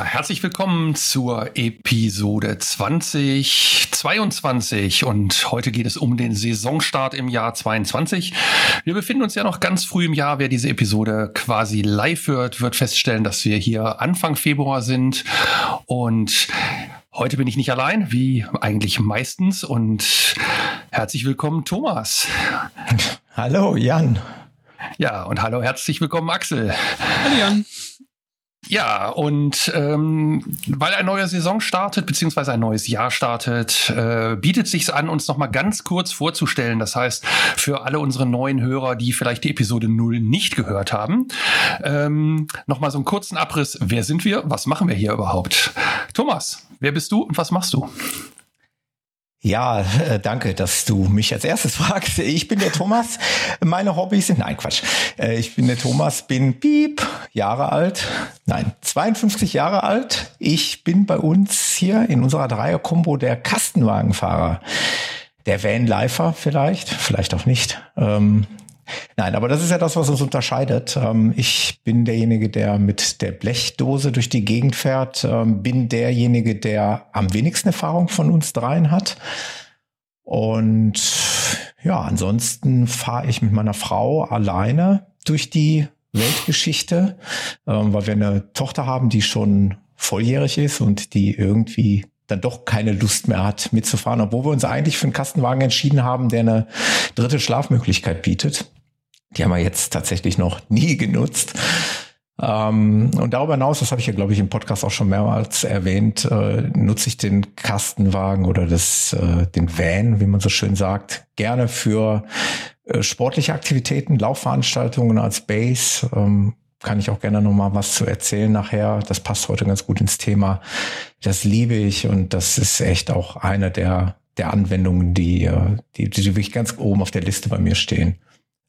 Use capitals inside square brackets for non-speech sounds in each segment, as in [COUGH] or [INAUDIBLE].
Ja, herzlich willkommen zur Episode 2022 und heute geht es um den Saisonstart im Jahr 22. Wir befinden uns ja noch ganz früh im Jahr. Wer diese Episode quasi live hört, wird feststellen, dass wir hier Anfang Februar sind und heute bin ich nicht allein, wie eigentlich meistens und herzlich willkommen Thomas. Hallo Jan. Ja, und hallo, herzlich willkommen Axel. Hallo Jan. Ja, und ähm, weil ein neuer Saison startet, beziehungsweise ein neues Jahr startet, äh, bietet sich an, uns nochmal ganz kurz vorzustellen. Das heißt, für alle unsere neuen Hörer, die vielleicht die Episode 0 nicht gehört haben, ähm, nochmal so einen kurzen Abriss. Wer sind wir? Was machen wir hier überhaupt? Thomas, wer bist du und was machst du? Ja, äh, danke, dass du mich als erstes fragst. Ich bin der Thomas. Meine Hobbys sind, nein, Quatsch. Äh, ich bin der Thomas, bin piep, Jahre alt. Nein, 52 Jahre alt. Ich bin bei uns hier in unserer Dreier-Kombo der Kastenwagenfahrer. Der Van-Lifer vielleicht, vielleicht auch nicht. Ähm, Nein, aber das ist ja das, was uns unterscheidet. Ähm, ich bin derjenige, der mit der Blechdose durch die Gegend fährt, ähm, bin derjenige, der am wenigsten Erfahrung von uns dreien hat. Und ja, ansonsten fahre ich mit meiner Frau alleine durch die Weltgeschichte, ähm, weil wir eine Tochter haben, die schon volljährig ist und die irgendwie dann doch keine Lust mehr hat mitzufahren, obwohl wir uns eigentlich für einen Kastenwagen entschieden haben, der eine dritte Schlafmöglichkeit bietet. Die haben wir jetzt tatsächlich noch [LAUGHS] nie genutzt. Ähm, und darüber hinaus, das habe ich ja, glaube ich, im Podcast auch schon mehrmals erwähnt, äh, nutze ich den Kastenwagen oder das, äh, den Van, wie man so schön sagt, gerne für äh, sportliche Aktivitäten, Laufveranstaltungen als Base. Ähm, kann ich auch gerne noch mal was zu erzählen nachher. Das passt heute ganz gut ins Thema. Das liebe ich und das ist echt auch eine der, der Anwendungen, die, äh, die, die wirklich ganz oben auf der Liste bei mir stehen.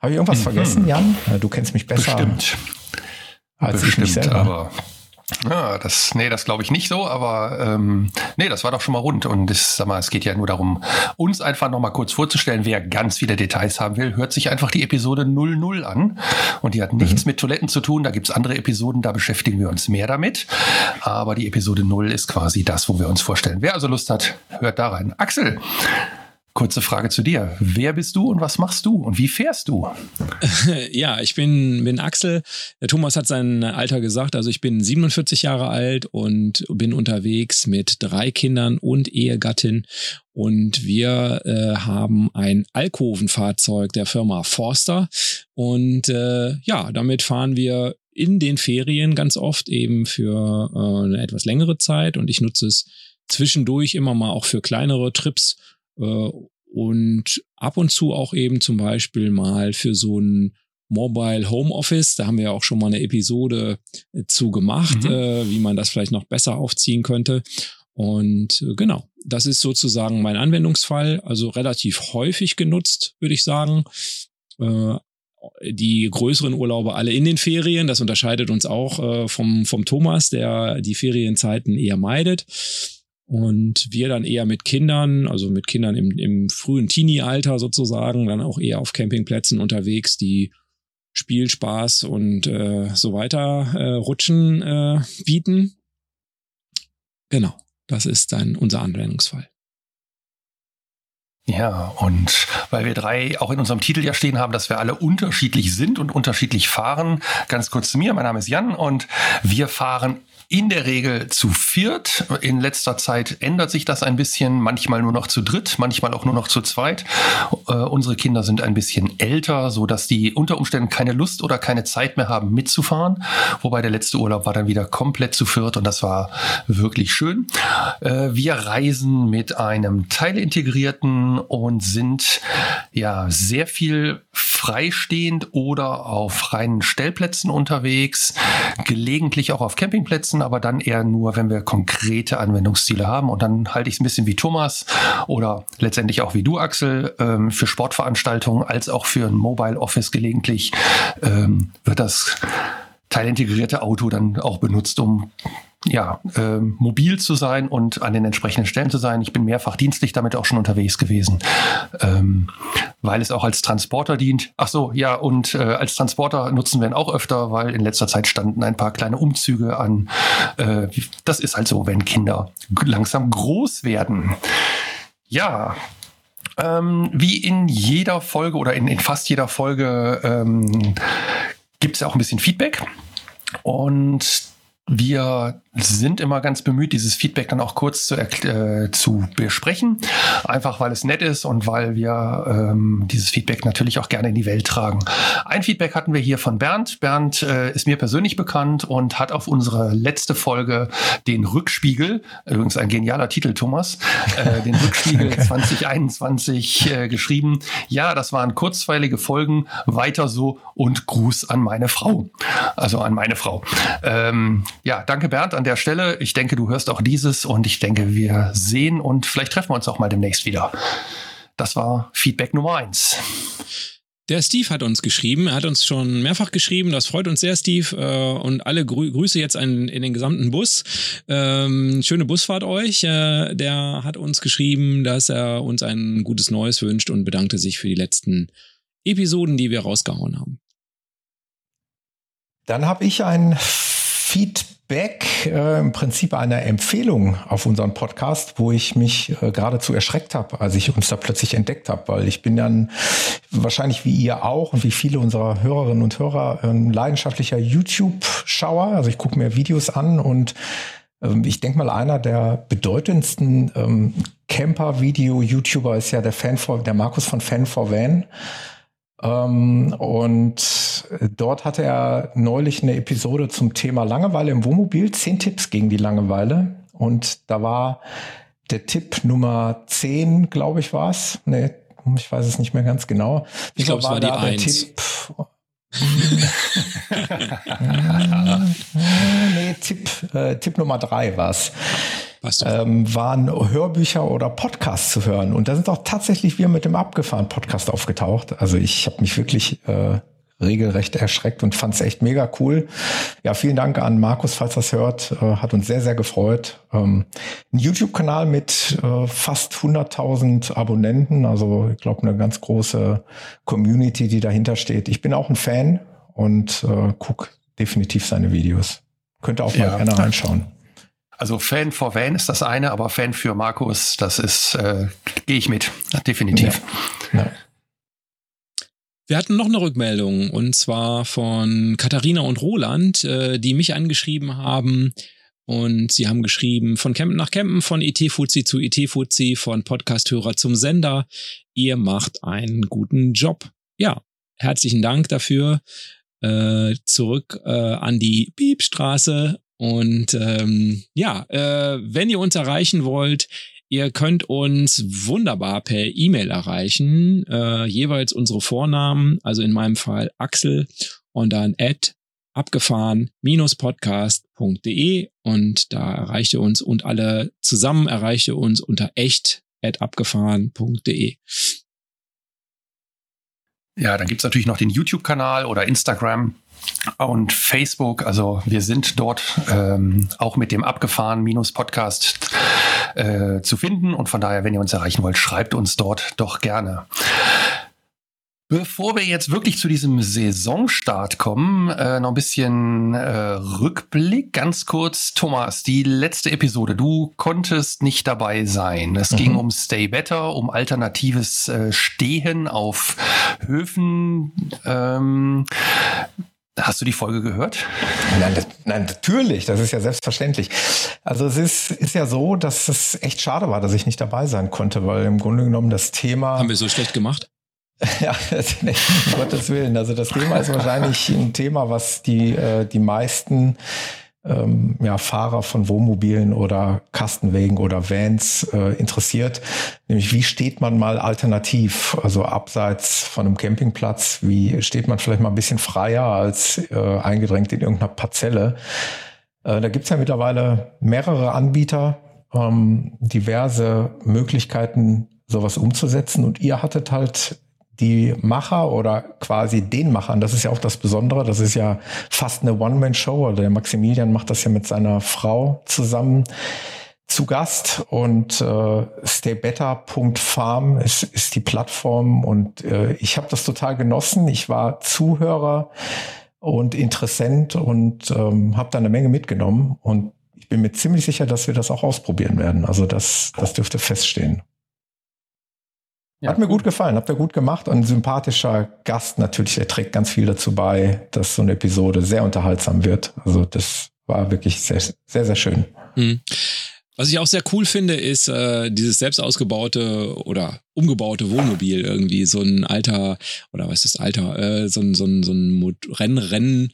Habe ich irgendwas mhm. vergessen, Jan? Du kennst mich besser. Bestimmt. Als Bestimmt, ich mich selber. aber ja, das, nee, das glaube ich nicht so, aber ähm, nee, das war doch schon mal rund. Und das, sag mal, es geht ja nur darum, uns einfach noch mal kurz vorzustellen. Wer ganz viele Details haben will, hört sich einfach die Episode 00 an. Und die hat nichts mhm. mit Toiletten zu tun. Da gibt's andere Episoden, da beschäftigen wir uns mehr damit. Aber die Episode 0 ist quasi das, wo wir uns vorstellen. Wer also Lust hat, hört da rein. Axel, Kurze Frage zu dir. Wer bist du und was machst du und wie fährst du? [LAUGHS] Ja, ich bin, bin Axel. Der Thomas hat sein Alter gesagt. Also ich bin 47 Jahre alt und bin unterwegs mit drei Kindern und Ehegattin. Und wir äh, haben ein Alkovenfahrzeug der Firma Forster. Und äh, ja, damit fahren wir in den Ferien ganz oft eben für äh, eine etwas längere Zeit. Und ich nutze es zwischendurch immer mal auch für kleinere Trips und ab und zu auch eben zum Beispiel mal für so ein Mobile Home Office. Da haben wir ja auch schon mal eine Episode äh, zu gemacht, mhm. äh, wie man das vielleicht noch besser aufziehen könnte. Und äh, genau, das ist sozusagen mein Anwendungsfall, also relativ häufig genutzt, würde ich sagen. Äh, die größeren Urlaube alle in den Ferien. Das unterscheidet uns auch äh, vom, vom Thomas, der die Ferienzeiten eher meidet. Und wir dann eher mit Kindern, also mit Kindern im, im frühen Teenie-Alter sozusagen, dann auch eher auf Campingplätzen unterwegs, die Spielspaß und äh, so weiter äh, Rutschen äh, bieten. Genau, das ist dann unser Anwendungsfall. Ja, und weil wir drei auch in unserem Titel ja stehen haben, dass wir alle unterschiedlich sind und unterschiedlich fahren, ganz kurz zu mir. Mein Name ist Jan und wir fahren in der Regel zu viert. In letzter Zeit ändert sich das ein bisschen, manchmal nur noch zu dritt, manchmal auch nur noch zu zweit. Äh, unsere Kinder sind ein bisschen älter, so dass die unter Umständen keine Lust oder keine Zeit mehr haben mitzufahren. Wobei der letzte Urlaub war dann wieder komplett zu viert und das war wirklich schön. Äh, wir reisen mit einem teilintegrierten und sind ja sehr viel freistehend oder auf reinen Stellplätzen unterwegs, gelegentlich auch auf Campingplätzen, aber dann eher nur, wenn wir konkrete Anwendungsziele haben. Und dann halte ich es ein bisschen wie Thomas oder letztendlich auch wie du, Axel, ähm, für Sportveranstaltungen als auch für ein Mobile Office gelegentlich ähm, wird das teilintegrierte Auto dann auch benutzt, um ja, äh, mobil zu sein und an den entsprechenden Stellen zu sein. Ich bin mehrfach dienstlich damit auch schon unterwegs gewesen, ähm, weil es auch als Transporter dient. Ach so, ja, und äh, als Transporter nutzen wir ihn auch öfter, weil in letzter Zeit standen ein paar kleine Umzüge an. Äh, das ist halt so, wenn Kinder langsam groß werden. Ja, ähm, wie in jeder Folge oder in, in fast jeder Folge ähm, gibt es ja auch ein bisschen Feedback. Und wir sind immer ganz bemüht, dieses Feedback dann auch kurz zu, äh, zu besprechen. Einfach weil es nett ist und weil wir ähm, dieses Feedback natürlich auch gerne in die Welt tragen. Ein Feedback hatten wir hier von Bernd. Bernd äh, ist mir persönlich bekannt und hat auf unsere letzte Folge den Rückspiegel, übrigens ein genialer Titel, Thomas, äh, den Rückspiegel [LAUGHS] 2021 äh, geschrieben. Ja, das waren kurzweilige Folgen, weiter so und Gruß an meine Frau. Also an meine Frau. Ähm, ja, danke Bernd an der Stelle. Ich denke, du hörst auch dieses und ich denke, wir sehen und vielleicht treffen wir uns auch mal demnächst wieder. Das war Feedback Nummer eins. Der Steve hat uns geschrieben, er hat uns schon mehrfach geschrieben, das freut uns sehr, Steve. Äh, und alle Grü Grüße jetzt an, in den gesamten Bus. Ähm, schöne Busfahrt euch. Äh, der hat uns geschrieben, dass er uns ein gutes Neues wünscht und bedankte sich für die letzten Episoden, die wir rausgehauen haben. Dann habe ich ein Feedback, äh, im Prinzip eine Empfehlung auf unseren Podcast, wo ich mich äh, geradezu erschreckt habe, als ich uns da plötzlich entdeckt habe, weil ich bin dann wahrscheinlich wie ihr auch und wie viele unserer Hörerinnen und Hörer ein leidenschaftlicher YouTube-Schauer. Also ich gucke mir Videos an und ähm, ich denke mal, einer der bedeutendsten ähm, Camper-Video-YouTuber ist ja der Fan for, der Markus von Fan for Van. Ähm, und dort hatte er neulich eine Episode zum Thema Langeweile im Wohnmobil, zehn Tipps gegen die Langeweile. Und da war der Tipp Nummer zehn, glaube ich, war es. Nee, ich weiß es nicht mehr ganz genau. Ich glaube, es war, war die eins. Tipp. [LAUGHS] nee, Tipp, äh, Tipp Nummer drei war es ähm, waren Hörbücher oder Podcasts zu hören. Und da sind auch tatsächlich wir mit dem Abgefahren Podcast aufgetaucht. Also ich habe mich wirklich äh, regelrecht erschreckt und fand es echt mega cool. Ja, vielen Dank an Markus, falls das hört. Äh, hat uns sehr, sehr gefreut. Ähm, ein YouTube-Kanal mit äh, fast 100.000 Abonnenten. Also ich glaube, eine ganz große Community, die dahinter steht. Ich bin auch ein Fan und äh, guck definitiv seine Videos. Könnt ihr auch ja. mal gerne reinschauen. Also Fan for Van ist das eine, aber Fan für Markus, das ist, äh, gehe ich mit, definitiv. Ja. Ja. Wir hatten noch eine Rückmeldung und zwar von Katharina und Roland, äh, die mich angeschrieben haben. Und sie haben geschrieben, von Campen nach Campen, von IT-Fuzzi zu IT-Fuzzi, von Podcasthörer zum Sender. Ihr macht einen guten Job. Ja, herzlichen Dank dafür. Äh, zurück äh, an die Piepstraße und ähm, ja, äh, wenn ihr uns erreichen wollt, ihr könnt uns wunderbar per E-Mail erreichen, äh, jeweils unsere Vornamen, also in meinem Fall Axel und dann at abgefahren-podcast.de und da erreicht ihr uns und alle zusammen erreicht ihr uns unter echt at abgefahren.de. Ja, dann gibt's natürlich noch den YouTube-Kanal oder Instagram und Facebook. Also wir sind dort ähm, auch mit dem abgefahren-podcast äh, zu finden. Und von daher, wenn ihr uns erreichen wollt, schreibt uns dort doch gerne. Bevor wir jetzt wirklich zu diesem Saisonstart kommen, äh, noch ein bisschen äh, Rückblick. Ganz kurz, Thomas, die letzte Episode. Du konntest nicht dabei sein. Es mhm. ging um Stay Better, um alternatives äh, Stehen auf Höfen. Ähm, Hast du die Folge gehört? Nein, das, nein, natürlich, das ist ja selbstverständlich. Also es ist, ist ja so, dass es echt schade war, dass ich nicht dabei sein konnte, weil im Grunde genommen das Thema. Haben wir so schlecht gemacht? [LAUGHS] ja, um Gottes Willen. Also das Thema ist wahrscheinlich ein Thema, was die, äh, die meisten ähm, ja, Fahrer von Wohnmobilen oder Kastenwegen oder Vans äh, interessiert. Nämlich, wie steht man mal alternativ, also abseits von einem Campingplatz, wie steht man vielleicht mal ein bisschen freier als äh, eingedrängt in irgendeiner Parzelle. Äh, da gibt's ja mittlerweile mehrere Anbieter, ähm, diverse Möglichkeiten, sowas umzusetzen. Und ihr hattet halt die Macher oder quasi den Machern, das ist ja auch das Besondere, das ist ja fast eine One-Man-Show, oder der Maximilian macht das ja mit seiner Frau zusammen zu Gast und äh, staybetter.farm ist, ist die Plattform und äh, ich habe das total genossen. Ich war Zuhörer und Interessent und ähm, habe da eine Menge mitgenommen und ich bin mir ziemlich sicher, dass wir das auch ausprobieren werden. Also das, das dürfte feststehen. Ja, Hat mir gut gefallen, habt ihr gut gemacht und ein sympathischer Gast natürlich, der trägt ganz viel dazu bei, dass so eine Episode sehr unterhaltsam wird. Also das war wirklich sehr, sehr, sehr schön. Mhm. Was ich auch sehr cool finde, ist äh, dieses selbst ausgebaute oder umgebaute Wohnmobil irgendwie. So ein alter, oder was ist das Alter? Äh, so ein, so ein, so ein Renn, Rennen,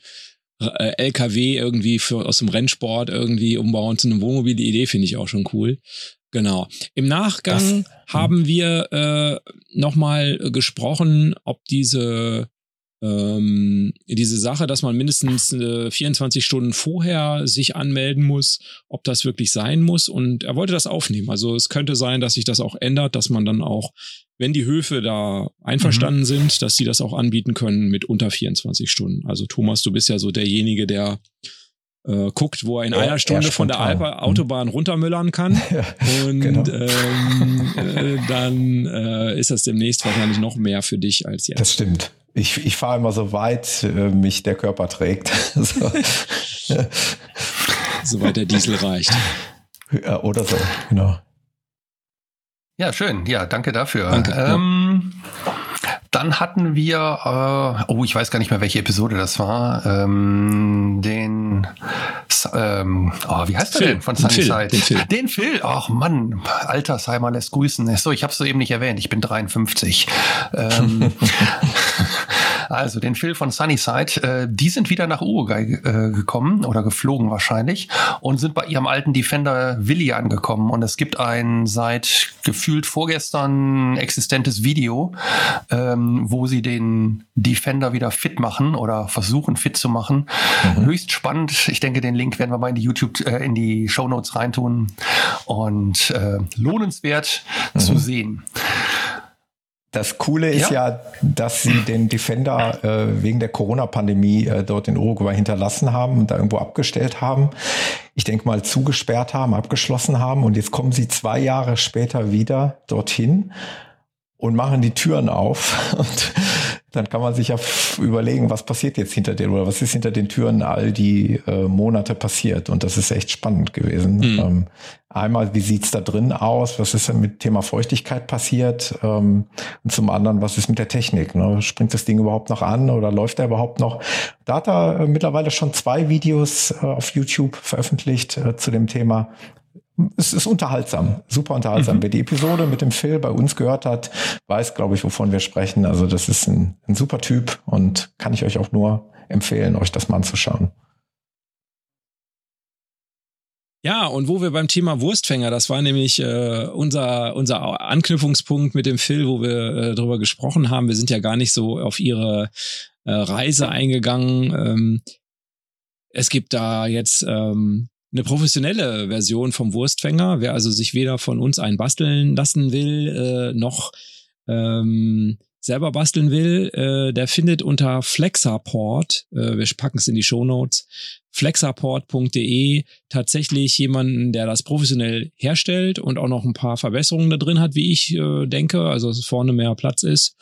äh, LKW irgendwie für, aus dem Rennsport irgendwie umbauen zu einem Wohnmobil. Die Idee finde ich auch schon cool. Genau. Im Nachgang das, haben wir äh, nochmal gesprochen, ob diese ähm, diese Sache, dass man mindestens äh, 24 Stunden vorher sich anmelden muss, ob das wirklich sein muss. Und er wollte das aufnehmen. Also es könnte sein, dass sich das auch ändert, dass man dann auch, wenn die Höfe da einverstanden mhm. sind, dass sie das auch anbieten können mit unter 24 Stunden. Also Thomas, du bist ja so derjenige, der äh, guckt, wo er in ja, einer Stunde von der Alper mhm. Autobahn runtermüllern kann. [LAUGHS] Ja, und genau. ähm, äh, dann äh, ist das demnächst wahrscheinlich noch mehr für dich als jetzt. Das stimmt. Ich, ich fahre immer so weit, äh, mich der Körper trägt. [LAUGHS] so. [LAUGHS] Soweit der Diesel reicht. Ja, oder so, genau. Ja, schön. Ja, danke dafür. Danke. Ähm, dann hatten wir, äh, oh, ich weiß gar nicht mehr, welche Episode das war, ähm, den, ähm, oh, wie heißt der denn von Sunnyside? Den Phil. Den Phil. Ach Mann, Altersheimer lässt grüßen. So, ich habe es eben nicht erwähnt. Ich bin 53. ähm, [LAUGHS] Also den Phil von Sunnyside, äh, die sind wieder nach Uruguay äh, gekommen oder geflogen wahrscheinlich und sind bei ihrem alten Defender Willi angekommen. Und es gibt ein seit gefühlt vorgestern existentes Video, ähm, wo sie den Defender wieder fit machen oder versuchen fit zu machen. Mhm. Höchst spannend. Ich denke, den Link werden wir mal in die YouTube, äh, in die Show Notes reintun und äh, lohnenswert mhm. zu sehen. Das Coole ist ja, ja dass sie den Defender äh, wegen der Corona-Pandemie äh, dort in Uruguay hinterlassen haben und da irgendwo abgestellt haben. Ich denke mal zugesperrt haben, abgeschlossen haben. Und jetzt kommen sie zwei Jahre später wieder dorthin und machen die Türen auf. [LAUGHS] Und dann kann man sich ja überlegen, was passiert jetzt hinter den oder was ist hinter den Türen all die äh, Monate passiert. Und das ist echt spannend gewesen. Mhm. Ähm, einmal, wie sieht's da drin aus? Was ist denn mit Thema Feuchtigkeit passiert? Ähm, und zum anderen, was ist mit der Technik? Ne? Springt das Ding überhaupt noch an oder läuft er überhaupt noch? Da hat er äh, mittlerweile schon zwei Videos äh, auf YouTube veröffentlicht äh, zu dem Thema es ist unterhaltsam, super unterhaltsam. Mhm. Wer die Episode mit dem Phil bei uns gehört hat, weiß, glaube ich, wovon wir sprechen. Also das ist ein, ein super Typ und kann ich euch auch nur empfehlen, euch das mal anzuschauen. Ja, und wo wir beim Thema Wurstfänger, das war nämlich äh, unser, unser Anknüpfungspunkt mit dem Phil, wo wir äh, drüber gesprochen haben. Wir sind ja gar nicht so auf ihre äh, Reise eingegangen. Ähm, es gibt da jetzt ähm, eine professionelle Version vom Wurstfänger. Wer also sich weder von uns einen basteln lassen will, äh, noch ähm, selber basteln will, äh, der findet unter Flexaport, äh, wir packen es in die Show Notes, flexaport.de tatsächlich jemanden, der das professionell herstellt und auch noch ein paar Verbesserungen da drin hat, wie ich äh, denke, also dass vorne mehr Platz ist.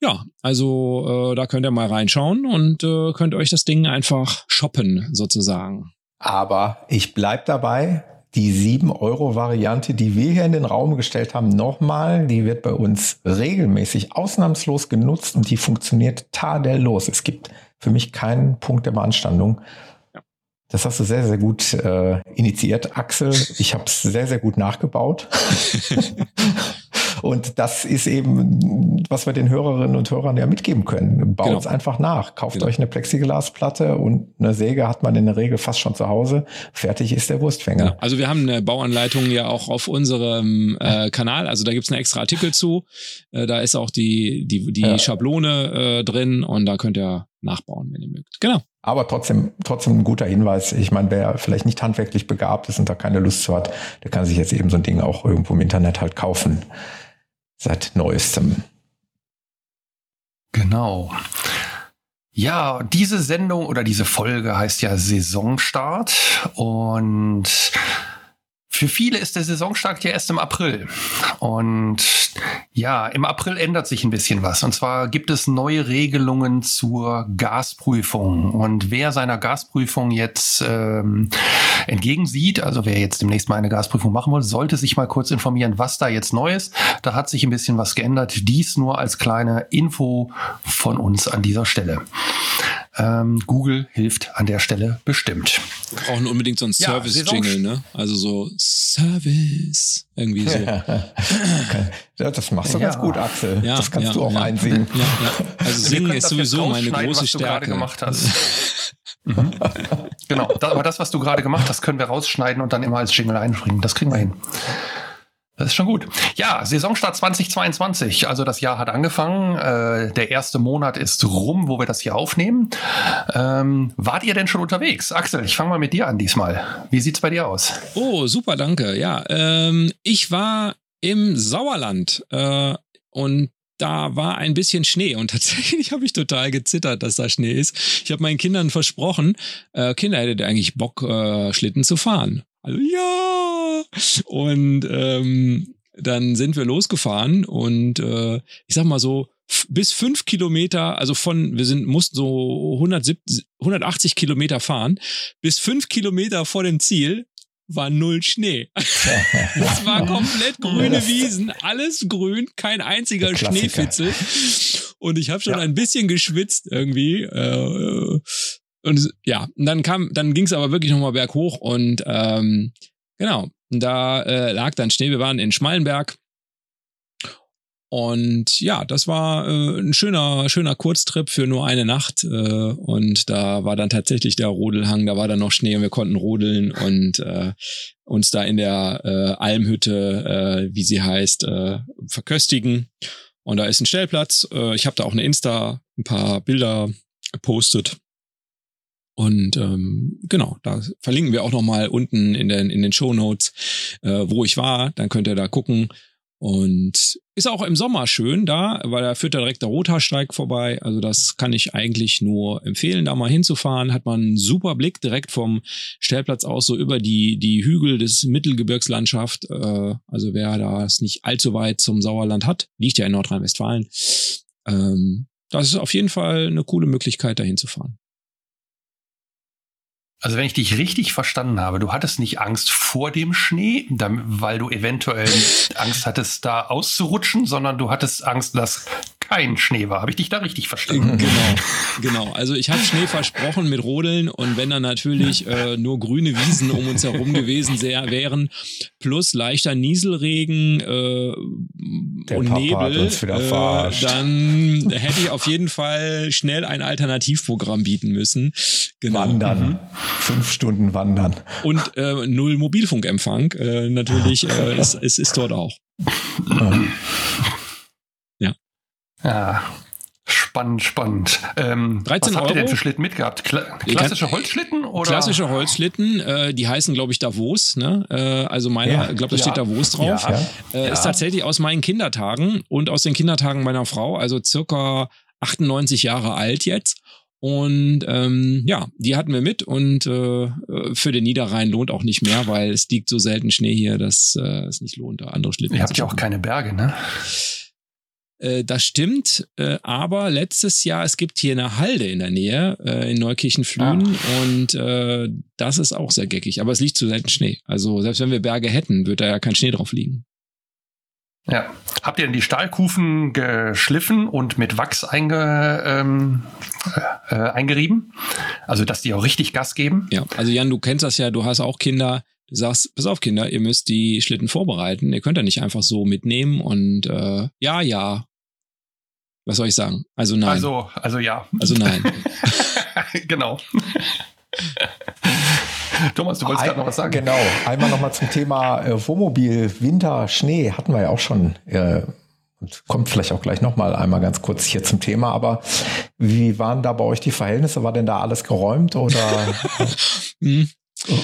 Ja, also äh, da könnt ihr mal reinschauen und äh, könnt euch das Ding einfach shoppen sozusagen. Aber ich bleib dabei. Die 7-Euro-Variante, die wir hier in den Raum gestellt haben, nochmal, die wird bei uns regelmäßig ausnahmslos genutzt und die funktioniert tadellos. Es gibt für mich keinen Punkt der Beanstandung. Das hast du sehr, sehr gut äh, initiiert, Axel. Ich habe es sehr, sehr gut nachgebaut. [LAUGHS] Und das ist eben, was wir den Hörerinnen und Hörern ja mitgeben können. Baut es Genau. einfach nach. Kauft Genau. euch eine Plexiglasplatte und eine Säge hat man in der Regel fast schon zu Hause. Fertig ist der Wurstfänger. Genau. Also wir haben eine Bauanleitung ja auch auf unserem äh, Kanal. Also da gibt's einen extra Artikel zu. Äh, da ist auch die, die, die Ja. Schablone äh, drin und da könnt ihr nachbauen, wenn ihr mögt. Genau. Aber trotzdem, trotzdem ein guter Hinweis. Ich meine, wer vielleicht nicht handwerklich begabt ist und da keine Lust zu hat, der kann sich jetzt eben so ein Ding auch irgendwo im Internet halt kaufen. Seit neuestem. Genau. Ja, diese Sendung oder diese Folge heißt ja Saisonstart und für viele ist der Saisonstart ja erst im April. Und ja, im April ändert sich ein bisschen was. Und zwar gibt es neue Regelungen zur Gasprüfung. Und wer seiner Gasprüfung jetzt ähm, entgegensieht, also wer jetzt demnächst mal eine Gasprüfung machen will, sollte sich mal kurz informieren, was da jetzt neu ist. Da hat sich ein bisschen was geändert. Dies nur als kleine Info von uns an dieser Stelle. Ähm, Google hilft an der Stelle bestimmt. Wir brauchen unbedingt so einen Ja, Service-Jingle, ne? Also so Service. Irgendwie so. [LAUGHS] Ja, das machst du Ja. ganz gut, Axel. Ja, das kannst ja, du auch ja. einsingen. ja. Also singen ist sowieso meine große was du gerade Stärke. gemacht hast. [LAUGHS] Mhm. Genau, aber das, was du gerade gemacht hast, können wir rausschneiden und dann immer als Jingle einbringen. Das kriegen wir hin. Das ist schon gut. Ja, Saisonstart 2022. Also das Jahr hat angefangen. Äh, der erste Monat ist rum, wo wir das hier aufnehmen. Ähm, wart ihr denn schon unterwegs? Axel, ich fange mal mit dir an diesmal. Wie sieht's bei dir aus? Oh, super, danke. Ja, ähm, ich war im Sauerland äh, und da war ein bisschen Schnee und [LAUGHS] tatsächlich habe ich total gezittert, dass da Schnee ist. Ich habe meinen Kindern versprochen, äh, Kinder hättet ihr eigentlich Bock, äh, Schlitten zu fahren. Also ja. Und ähm, dann sind wir losgefahren und äh, ich sag mal so bis fünf Kilometer, also von wir sind mussten so 170, 180 Kilometer fahren, bis fünf Kilometer vor dem Ziel war null Schnee. [LAUGHS] Es war komplett grüne Wiesen, alles grün, kein einziger. Schneefitzel. Und ich habe schon Ja. ein bisschen geschwitzt irgendwie. Äh, und ja, und dann kam, dann ging es aber wirklich nochmal berghoch und ähm, genau, da äh, lag dann Schnee. Wir waren in Schmallenberg. Und ja, das war äh, ein schöner, schöner Kurztrip für nur eine Nacht. Äh, und da war dann tatsächlich der Rodelhang, da war dann noch Schnee und wir konnten rodeln und äh, uns da in der äh, Almhütte, äh, wie sie heißt, äh, verköstigen. Und da ist ein Stellplatz. Äh, ich habe da auch eine Insta, ein paar Bilder gepostet. Und ähm, genau, da verlinken wir auch noch mal unten in den in den Show Notes, äh, wo ich war. Dann könnt ihr da gucken. Und ist auch im Sommer schön da, weil da führt da direkt der Rothaarsteig vorbei. Also das kann ich eigentlich nur empfehlen, da mal hinzufahren. Hat man einen super Blick direkt vom Stellplatz aus so über die die Hügel des Mittelgebirgslandschaft. Äh, also wer das nicht allzu weit zum Sauerland hat, liegt ja in Nordrhein-Westfalen. Ähm, das ist auf jeden Fall eine coole Möglichkeit, da hinzufahren. Also wenn ich dich richtig verstanden habe, du hattest nicht Angst vor dem Schnee, weil du eventuell [LAUGHS] Angst hattest, da auszurutschen, sondern du hattest Angst, dass kein Schnee war. Habe ich dich da richtig verstanden? Genau, genau. Also ich habe Schnee versprochen mit Rodeln und wenn dann natürlich äh, nur grüne Wiesen um uns herum gewesen sehr, wären, plus leichter Nieselregen äh, Der und Papa Nebel, äh, dann hätte ich auf jeden Fall schnell ein Alternativprogramm bieten müssen. Genau. Wandern. Fünf Stunden wandern. Und äh, null Mobilfunkempfang äh, natürlich äh, ist, ist, ist dort auch. [CLEARS THROAT] Ja. Spannend, spannend. Ähm, 13 was habt ihr denn Euro? für Schlitten mitgehabt? Kla klassische Holzschlitten oder? Klassische Holzschlitten, äh, die heißen, glaube ich, Davos. Ne? Äh, also meiner, Ja. ich glaube, da Ja. steht Davos drauf. Ja. Äh, Ja. Ist tatsächlich aus meinen Kindertagen und aus den Kindertagen meiner Frau, also circa 98 Jahre alt jetzt. Und ähm, ja, die hatten wir mit und äh, für den Niederrhein lohnt auch nicht mehr, weil es liegt so selten Schnee hier, dass äh, es nicht lohnt, da andere Schlitten Ihr habt ja auch keine Berge, ne? Äh, das stimmt, äh, aber letztes Jahr, es gibt hier eine Halde in der Nähe, äh, in Neukirchen-Flühen und äh, das ist auch sehr geckig, aber es liegt zu selten Schnee. Also selbst wenn wir Berge hätten, wird da ja kein Schnee drauf liegen. Ja. Habt ihr denn die Stahlkufen geschliffen und mit Wachs einge, ähm, äh, eingerieben? Also, dass die auch richtig Gas geben? Ja, also Jan, du kennst das ja, du hast auch Kinder. Du sagst, pass auf, Kinder, ihr müsst die Schlitten vorbereiten. Ihr könnt ja nicht einfach so mitnehmen und äh, ja, ja. Was soll ich sagen? Also nein. Also, also ja. Also nein. [LAUGHS] genau. Thomas, du wolltest gerade noch was sagen. Genau. Einmal nochmal zum Thema äh, Wohnmobil, Winter, Schnee hatten wir ja auch schon. Äh, und kommt vielleicht auch gleich nochmal einmal ganz kurz hier zum Thema. Aber wie waren da bei euch die Verhältnisse? War denn da alles geräumt oder? [LAUGHS]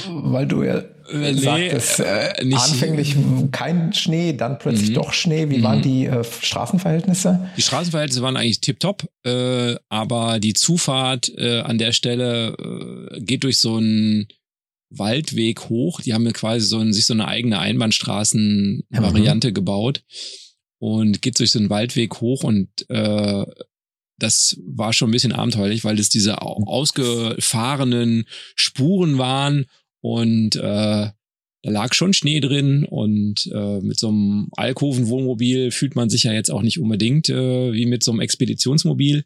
Weil du ja äh, nee, sagtest, äh, nicht, anfänglich kein Schnee, dann plötzlich mhm. doch Schnee. Wie waren mhm. die äh, Straßenverhältnisse? Die Straßenverhältnisse waren eigentlich tipptopp, äh, aber die Zufahrt äh, an der Stelle äh, geht durch so einen Waldweg hoch. Die haben quasi so ein, sich so eine eigene Einbahnstraßenvariante mhm. gebaut und geht durch so einen Waldweg hoch und äh, das war schon ein bisschen abenteuerlich, weil das diese ausgefahrenen Spuren waren und äh, da lag schon Schnee drin und äh, mit so einem Alkoven-Wohnmobil fühlt man sich ja jetzt auch nicht unbedingt äh, wie mit so einem Expeditionsmobil.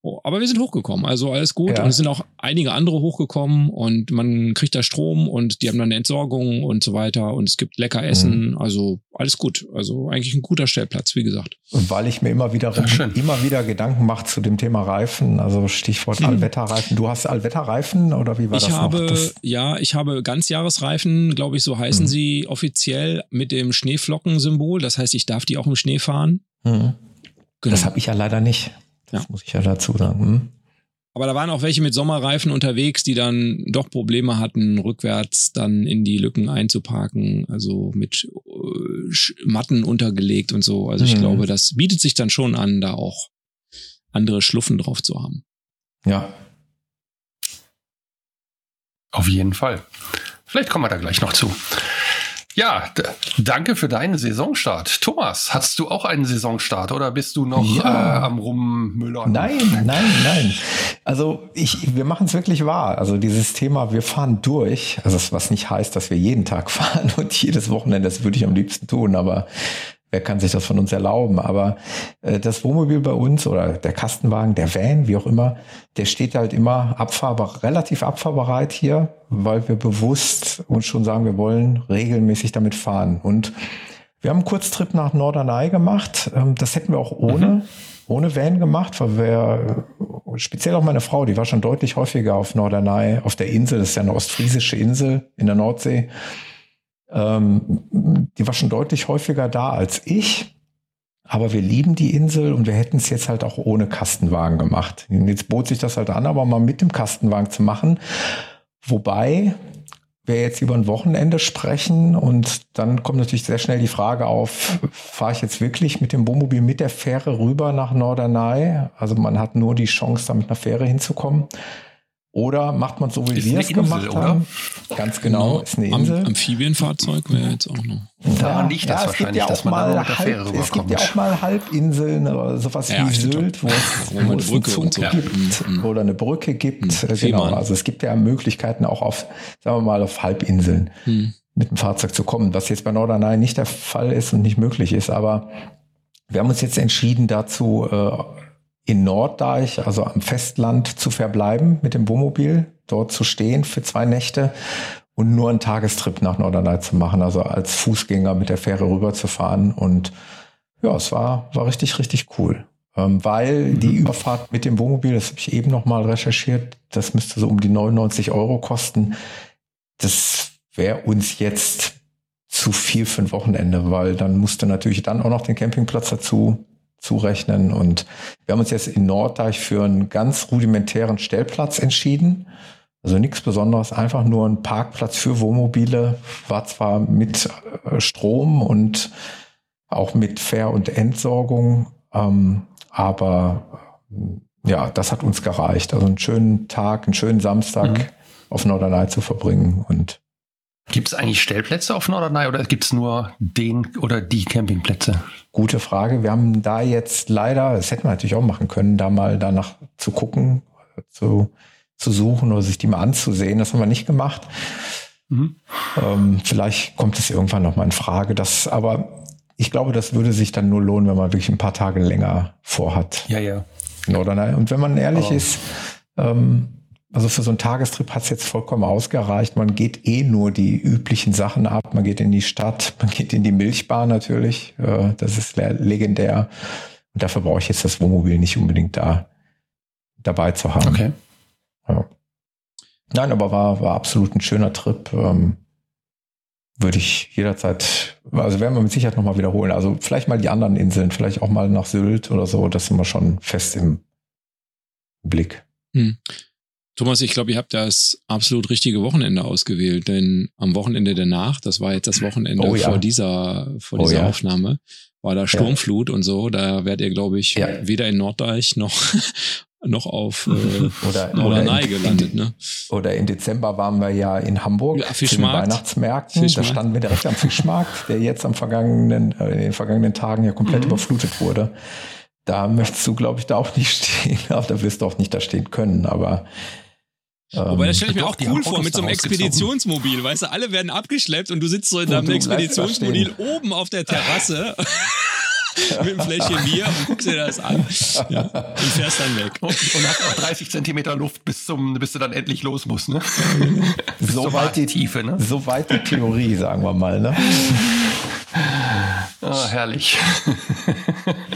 Oh, aber wir sind hochgekommen, also alles gut. Ja. Und es sind auch einige andere hochgekommen und man kriegt da Strom und die haben dann eine Entsorgung und so weiter und es gibt lecker Essen. Mhm. Also alles gut. Also eigentlich ein guter Stellplatz, wie gesagt. Und weil ich mir immer wieder, immer wieder Gedanken mache zu dem Thema Reifen, also Stichwort mhm. Allwetterreifen. Du hast Allwetterreifen oder wie war ich das? Habe, noch? Das ja, ich habe Ganzjahresreifen, glaube ich, so heißen mhm. sie offiziell mit dem Schneeflockensymbol. Das heißt, ich darf die auch im Schnee fahren. Mhm. Genau. Das habe ich ja leider nicht. Das ja. muss ich ja dazu sagen. Hm? Aber da waren auch welche mit Sommerreifen unterwegs, die dann doch Probleme hatten, rückwärts dann in die Lücken einzuparken, also mit äh, Matten untergelegt und so. Also ich mhm. glaube, das bietet sich dann schon an, da auch andere Schluffen drauf zu haben. Ja. Auf jeden Fall. Vielleicht kommen wir da gleich noch zu. Ja, danke für deinen Saisonstart. Thomas, hast du auch einen Saisonstart oder bist du noch ja. äh, am Rummüllern? Nein, nein, nein. Also ich, wir machen es wirklich wahr. Also dieses Thema, wir fahren durch, also was nicht heißt, dass wir jeden Tag [LAUGHS] fahren und jedes Wochenende, das würde ich am liebsten tun, aber wer kann sich das von uns erlauben? Aber äh, das Wohnmobil bei uns oder der Kastenwagen, der Van, wie auch immer, der steht halt immer abfahrbar, relativ abfahrbereit hier, weil wir bewusst uns schon sagen, wir wollen regelmäßig damit fahren. Und wir haben einen Kurztrip nach Norderney gemacht. Ähm, das hätten wir auch ohne, mhm. ohne Van gemacht, weil wir, speziell auch meine Frau, die war schon deutlich häufiger auf Norderney, auf der Insel, das ist ja eine ostfriesische Insel in der Nordsee. Ähm, die war schon deutlich häufiger da als ich. Aber wir lieben die Insel und wir hätten es jetzt halt auch ohne Kastenwagen gemacht. Jetzt bot sich das halt an, aber mal mit dem Kastenwagen zu machen. Wobei wir jetzt über ein Wochenende sprechen und dann kommt natürlich sehr schnell die Frage auf, fahre ich jetzt wirklich mit dem Wohnmobil mit der Fähre rüber nach Norderney? Also man hat nur die Chance, da mit einer Fähre hinzukommen. Oder macht man so, wie wir es gemacht oder? haben? Ganz genau, genau, ist eine Insel. Am Amphibienfahrzeug wäre jetzt auch noch. Daran ja, liegt das ja, wahrscheinlich, ja dass man mal da halb, Es gibt ja auch mal Halbinseln oder sowas ja, wie Sylt, wo es, wo es einen Zug so. gibt mhm. oder eine Brücke gibt. Mhm. Genau, also es gibt ja Möglichkeiten auch auf, sagen wir mal, auf Halbinseln mhm. mit dem Fahrzeug zu kommen, was jetzt bei Norderney nicht der Fall ist und nicht möglich ist. Aber wir haben uns jetzt entschieden dazu, äh, in Norddeich, also am Festland, zu verbleiben mit dem Wohnmobil, dort zu stehen für zwei Nächte und nur einen Tagestrip nach Norderney zu machen, also als Fußgänger mit der Fähre rüberzufahren. Und ja, es war, war richtig, richtig cool. Ähm, weil mhm. die Überfahrt mit dem Wohnmobil, das habe ich eben nochmal recherchiert, das müsste so um die 99 Euro kosten. Das wäre uns jetzt zu viel für ein Wochenende, weil dann musste natürlich dann auch noch den Campingplatz dazu zurechnen. Und wir haben uns jetzt in Norddeich für einen ganz rudimentären Stellplatz entschieden. Also nichts Besonderes, einfach nur ein Parkplatz für Wohnmobile, war zwar mit äh, Strom und auch mit Fair- und Entsorgung, ähm, aber äh, ja, das hat uns gereicht. Also einen schönen Tag, einen schönen Samstag mhm. auf Norderney zu verbringen und Gibt es eigentlich Stellplätze auf Norderney oder gibt es nur den oder die Campingplätze? Gute Frage. Wir haben da jetzt leider, das hätten wir natürlich auch machen können, da mal danach zu gucken, zu, zu suchen oder sich die mal anzusehen. Das haben wir nicht gemacht. Mhm. Ähm, vielleicht kommt es irgendwann noch mal in Frage. Das, aber ich glaube, das würde sich dann nur lohnen, wenn man wirklich ein paar Tage länger vorhat. Ja, ja. Norderney. Und wenn man ehrlich oh. ist, ähm, also für so einen Tagestrip hat es jetzt vollkommen ausgereicht. Man geht eh nur die üblichen Sachen ab. Man geht in die Stadt, [LAUGHS] man geht in die Milchbar natürlich. Äh, das ist legendär. Und dafür brauche ich jetzt das Wohnmobil nicht unbedingt da dabei zu haben. Okay. Ja. Nein, aber war, war absolut ein schöner Trip. Ähm, würde ich jederzeit, also werden wir mit Sicherheit nochmal wiederholen. Also vielleicht mal die anderen Inseln, vielleicht auch mal nach Sylt oder so. Das sind wir schon fest im Blick. Hm. Thomas, ich glaube, ihr habt das absolut richtige Wochenende ausgewählt, denn am Wochenende danach, das war jetzt das Wochenende oh, ja. vor dieser, vor oh, dieser ja. Aufnahme, war da Sturmflut ja. und so. Da werdet ihr, glaube ich, weder in Norddeich noch [LAUGHS] noch auf äh, [LAUGHS] oder, [LAUGHS] Norderney gelandet. Ne? Oder im Dezember waren wir ja in Hamburg ja, den Weihnachtsmärkten. Fischmarkt. Da standen wir direkt am Fischmarkt, der jetzt am vergangenen, äh, in den vergangenen Tagen ja komplett mhm. überflutet wurde da möchtest du, glaube ich, da auch nicht stehen. da wirst du auch nicht da stehen können, aber Wobei, das stelle ich mir auch cool vor mit so einem Expeditionsmobil. Weißt du, alle werden abgeschleppt und du sitzt so in deinem Expeditionsmobil oben auf der Terrasse. [LAUGHS] mit einem Fläschchen Bier und guckst dir das an ja, und fährst dann weg. Und, und hast auch 30 Zentimeter Luft, bis, zum, bis du dann endlich los musst. Ne? [LAUGHS] so, weit die Tiefe. Ne? So weit die Theorie, sagen wir mal. Ne? Oh, herrlich.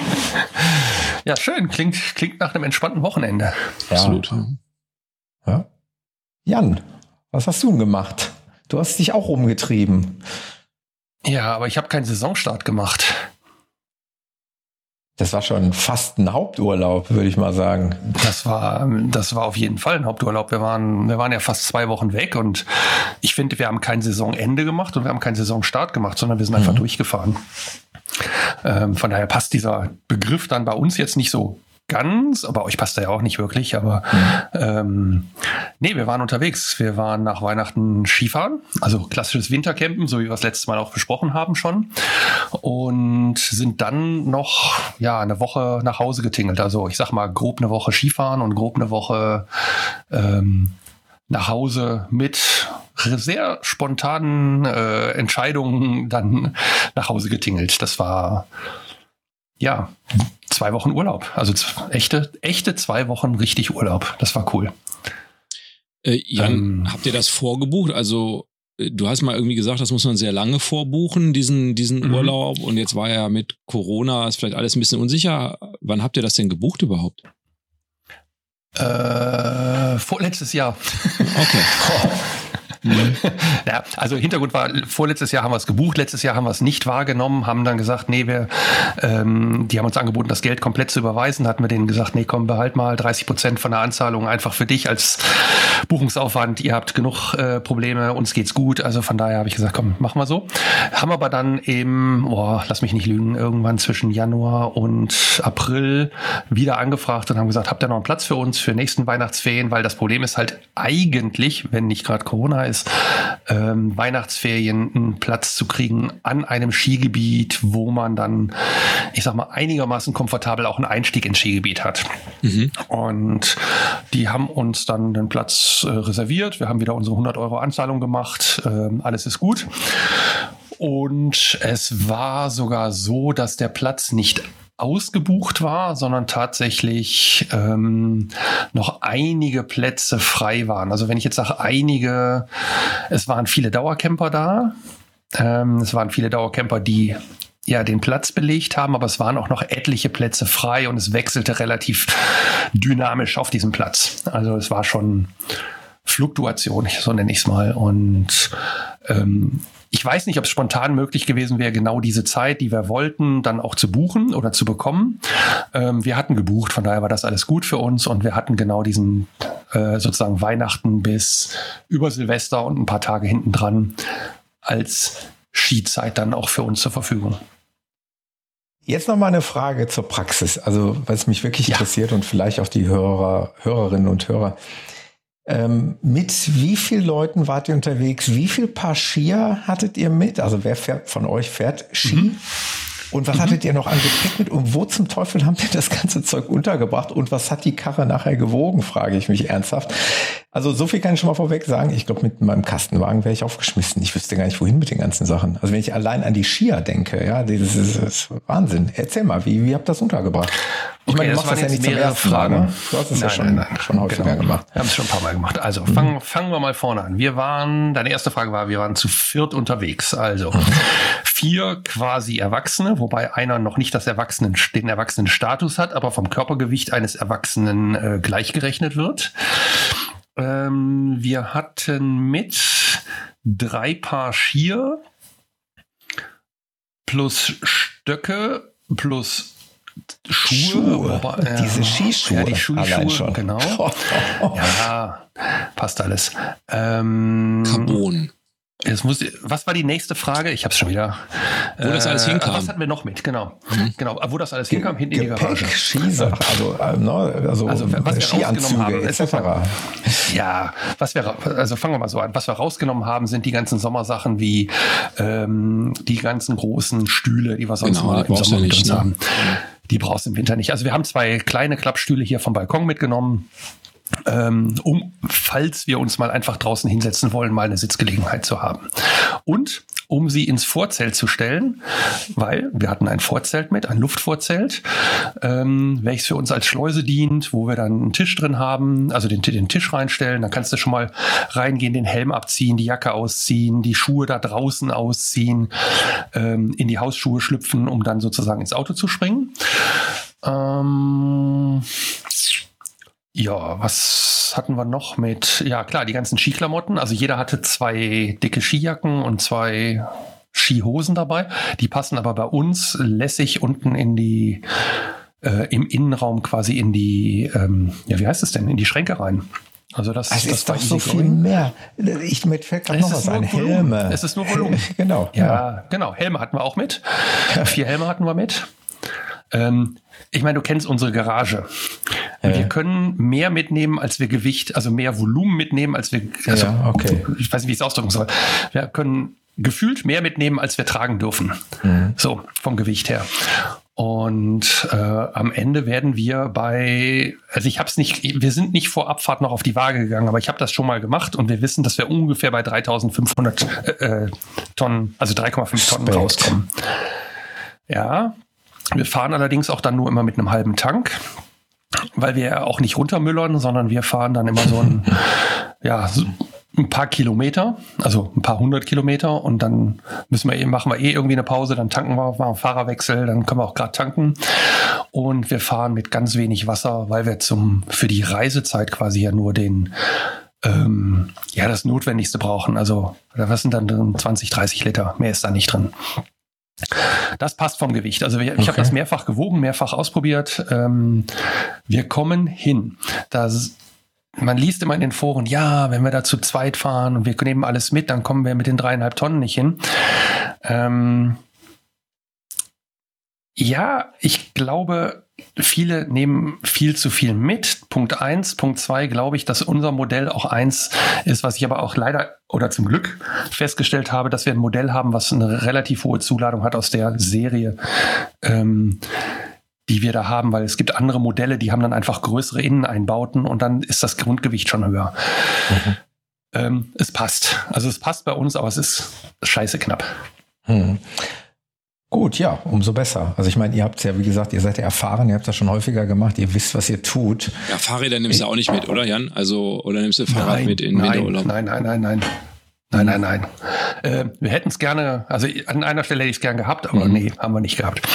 [LAUGHS] ja, schön. Klingt, klingt nach einem entspannten Wochenende. Ja. Absolut. Ja. Jan, was hast du denn gemacht? Du hast dich auch rumgetrieben. Ja, aber ich habe keinen Saisonstart gemacht. Das war schon fast ein Haupturlaub, würde ich mal sagen. Das war, das war auf jeden Fall ein Haupturlaub. Wir waren, wir waren ja fast zwei Wochen weg und ich finde, wir haben kein Saisonende gemacht und wir haben keinen Saisonstart gemacht, sondern wir sind einfach mhm. durchgefahren. Ähm, von daher passt dieser Begriff dann bei uns jetzt nicht so ganz, aber euch passt er ja auch nicht wirklich. Aber mhm. ähm, nee, wir waren unterwegs. Wir waren nach Weihnachten Skifahren, also klassisches Wintercampen, so wie wir das letztes Mal auch besprochen haben schon. Und sind dann noch ja eine Woche nach Hause getingelt. Also ich sag mal grob eine Woche Skifahren und grob eine Woche ähm, nach Hause mit sehr spontanen äh, Entscheidungen dann nach Hause getingelt. Das war ja zwei Wochen Urlaub. Also echte, echte zwei Wochen richtig Urlaub. Das war cool. Äh, Jan, ähm, habt ihr das vorgebucht? Also äh, du hast mal irgendwie gesagt, das muss man sehr lange vorbuchen, diesen, diesen mhm. Urlaub. Und jetzt war ja mit Corona, ist vielleicht alles ein bisschen unsicher. Wann habt ihr das denn gebucht überhaupt? Äh, vorletztes Jahr. Okay. [LAUGHS] Mhm. [LAUGHS] ja, also Hintergrund war, vorletztes Jahr haben wir es gebucht, letztes Jahr haben wir es nicht wahrgenommen, haben dann gesagt, nee, wir, ähm, die haben uns angeboten, das Geld komplett zu überweisen, hatten wir denen gesagt, nee, komm, behalt mal 30 Prozent von der Anzahlung einfach für dich als Buchungsaufwand. Ihr habt genug äh, Probleme, uns geht's gut. Also von daher habe ich gesagt, komm, machen wir so. Haben aber dann im, boah, lass mich nicht lügen, irgendwann zwischen Januar und April wieder angefragt und haben gesagt, habt ihr noch einen Platz für uns für nächsten Weihnachtsferien? Weil das Problem ist halt eigentlich, wenn nicht gerade Corona ist, ist, ähm, Weihnachtsferien einen Platz zu kriegen an einem Skigebiet, wo man dann, ich sag mal, einigermaßen komfortabel auch einen Einstieg ins Skigebiet hat. Mhm. Und die haben uns dann den Platz äh, reserviert. Wir haben wieder unsere 100 Euro Anzahlung gemacht. Ähm, alles ist gut. Und es war sogar so, dass der Platz nicht ausgebucht war, sondern tatsächlich ähm, noch einige Plätze frei waren. Also wenn ich jetzt sage einige, es waren viele Dauercamper da. Ähm, es waren viele Dauercamper, die ja den Platz belegt haben, aber es waren auch noch etliche Plätze frei und es wechselte relativ dynamisch auf diesem Platz. Also es war schon Fluktuation, so nenne ich es mal. Und ähm, ich weiß nicht, ob es spontan möglich gewesen wäre, genau diese Zeit, die wir wollten, dann auch zu buchen oder zu bekommen. Ähm, wir hatten gebucht, von daher war das alles gut für uns und wir hatten genau diesen äh, sozusagen Weihnachten bis über Silvester und ein paar Tage hinten dran als Skizeit dann auch für uns zur Verfügung. Jetzt noch mal eine Frage zur Praxis, also was mich wirklich ja. interessiert und vielleicht auch die Hörer, Hörerinnen und Hörer. Ähm, mit wie vielen Leuten wart ihr unterwegs? Wie viel Paar Skier hattet ihr mit? Also wer fährt von euch fährt Ski? Mhm. Und was mhm. hattet ihr noch an Gepäck mit? Und wo zum Teufel haben wir das ganze Zeug untergebracht? Und was hat die Karre nachher gewogen, frage ich mich ernsthaft. Also so viel kann ich schon mal vorweg sagen. Ich glaube, mit meinem Kastenwagen wäre ich aufgeschmissen. Ich wüsste gar nicht, wohin mit den ganzen Sachen. Also wenn ich allein an die Skier denke, ja, das ist, das ist Wahnsinn. Erzähl mal, wie, wie habt ihr das untergebracht? Ich okay, meine, du machst das ja nicht zum ersten Fragen. Mal, ne? Du hast es ja schon, nein, nein. schon häufiger genau. gemacht. Wir haben es schon ein paar Mal gemacht. Also mhm. fangen, fangen wir mal vorne an. Wir waren, deine erste Frage war, wir waren zu viert unterwegs. Also mhm. vier quasi Erwachsene, wobei einer noch nicht das Erwachsenen, den Erwachsenenstatus hat, aber vom Körpergewicht eines Erwachsenen äh, gleichgerechnet wird. Ähm, wir hatten mit drei Paar Skier plus Stöcke plus Schuhe. Schuhe. Wobei, ja, Diese Skischuhe. Ja, die Skischuhe, schon. genau. [LAUGHS] ja, passt alles. Ähm, Carbon. Jetzt muss, was war die nächste Frage? Ich habe es schon wieder. Wo äh, das alles äh, hinkam. Was hatten wir noch mit? Genau. Mhm. Genau. Wo das alles hinkam, hinten in die Garage. Skisachen, also, äh, ne, also, also was wir rausgenommen haben, etc. Ja, was wir, also fangen wir mal so an. Was wir rausgenommen haben, sind die ganzen Sommersachen wie ähm, die ganzen großen Stühle, die wir sonst genau, mal im Sommer nicht, ne? haben. Die brauchst du im Winter nicht. Also wir haben zwei kleine Klappstühle hier vom Balkon mitgenommen ähm, um, falls wir uns mal einfach draußen hinsetzen wollen, mal eine Sitzgelegenheit zu haben. Und um sie ins Vorzelt zu stellen, weil wir hatten ein Vorzelt mit, ein Luftvorzelt, ähm, welches für uns als Schleuse dient, wo wir dann einen Tisch drin haben, also den, den Tisch reinstellen. Dann kannst du schon mal reingehen, den Helm abziehen, die Jacke ausziehen, die Schuhe da draußen ausziehen, ähm, in die Hausschuhe schlüpfen, um dann sozusagen ins Auto zu springen. Ähm, ja, was hatten wir noch mit? Ja, klar, die ganzen Skiklamotten. Also jeder hatte zwei dicke Skijacken und zwei Skihosen dabei. Die passen aber bei uns lässig unten in die, äh, im Innenraum quasi in die, ähm, ja, wie heißt es denn, in die Schränke rein. Also das, also das ist doch so viel mehr. Ich mit fällt gerade noch was ein. Helme. Es ist nur Volumen. [LAUGHS] genau. Ja, ja, genau. Helme hatten wir auch mit. Vier Helme hatten wir mit. Ähm, ich meine, du kennst unsere Garage. Ja. Wir können mehr mitnehmen, als wir Gewicht, also mehr Volumen mitnehmen, als wir, also, ja, okay. ich weiß nicht, wie ich es ausdrücken soll. Wir können gefühlt mehr mitnehmen, als wir tragen dürfen. Mhm. So, vom Gewicht her. Und äh, am Ende werden wir bei, also ich habe es nicht, wir sind nicht vor Abfahrt noch auf die Waage gegangen, aber ich habe das schon mal gemacht und wir wissen, dass wir ungefähr bei 3500 äh, äh, Tonnen, also 3,5 Tonnen rauskommen. Ja, wir fahren allerdings auch dann nur immer mit einem halben Tank, weil wir ja auch nicht runtermüllern, sondern wir fahren dann immer so ein, [LAUGHS] ja, so ein paar Kilometer, also ein paar hundert Kilometer und dann müssen wir eben, machen wir eh irgendwie eine Pause, dann tanken wir, machen Fahrerwechsel, dann können wir auch gerade tanken und wir fahren mit ganz wenig Wasser, weil wir zum, für die Reisezeit quasi ja nur den, ähm, ja, das Notwendigste brauchen. Also, was sind dann drin? 20, 30 Liter, mehr ist da nicht drin. Das passt vom Gewicht. Also ich okay. habe das mehrfach gewogen, mehrfach ausprobiert. Ähm, wir kommen hin. Das, man liest immer in den Foren, ja, wenn wir da zu zweit fahren und wir nehmen alles mit, dann kommen wir mit den dreieinhalb Tonnen nicht hin. Ähm, ja, ich glaube, viele nehmen viel zu viel mit. Punkt eins. Punkt zwei glaube ich, dass unser Modell auch eins ist, was ich aber auch leider oder zum Glück festgestellt habe, dass wir ein Modell haben, was eine relativ hohe Zuladung hat aus der Serie. Ähm, die wir da haben, weil es gibt andere Modelle, die haben dann einfach größere Inneneinbauten und dann ist das Grundgewicht schon höher. Mhm. Ähm, es passt. Also es passt bei uns, aber es ist scheiße knapp. Mhm. Gut, ja, umso besser. Also ich meine, ihr habt ja, wie gesagt, ihr seid ja erfahren, ihr habt das schon häufiger gemacht, ihr wisst, was ihr tut. Ja, Fahrräder nimmst du auch nicht mit, oder Jan? Also, oder nimmst du Fahrrad nein, mit in nein, Winterurlaub? Nein, nein, nein, nein. Nein, nein, nein. Äh, wir hätten es gerne, also an einer Stelle hätte ich es gern gehabt, aber mhm. nee, haben wir nicht gehabt.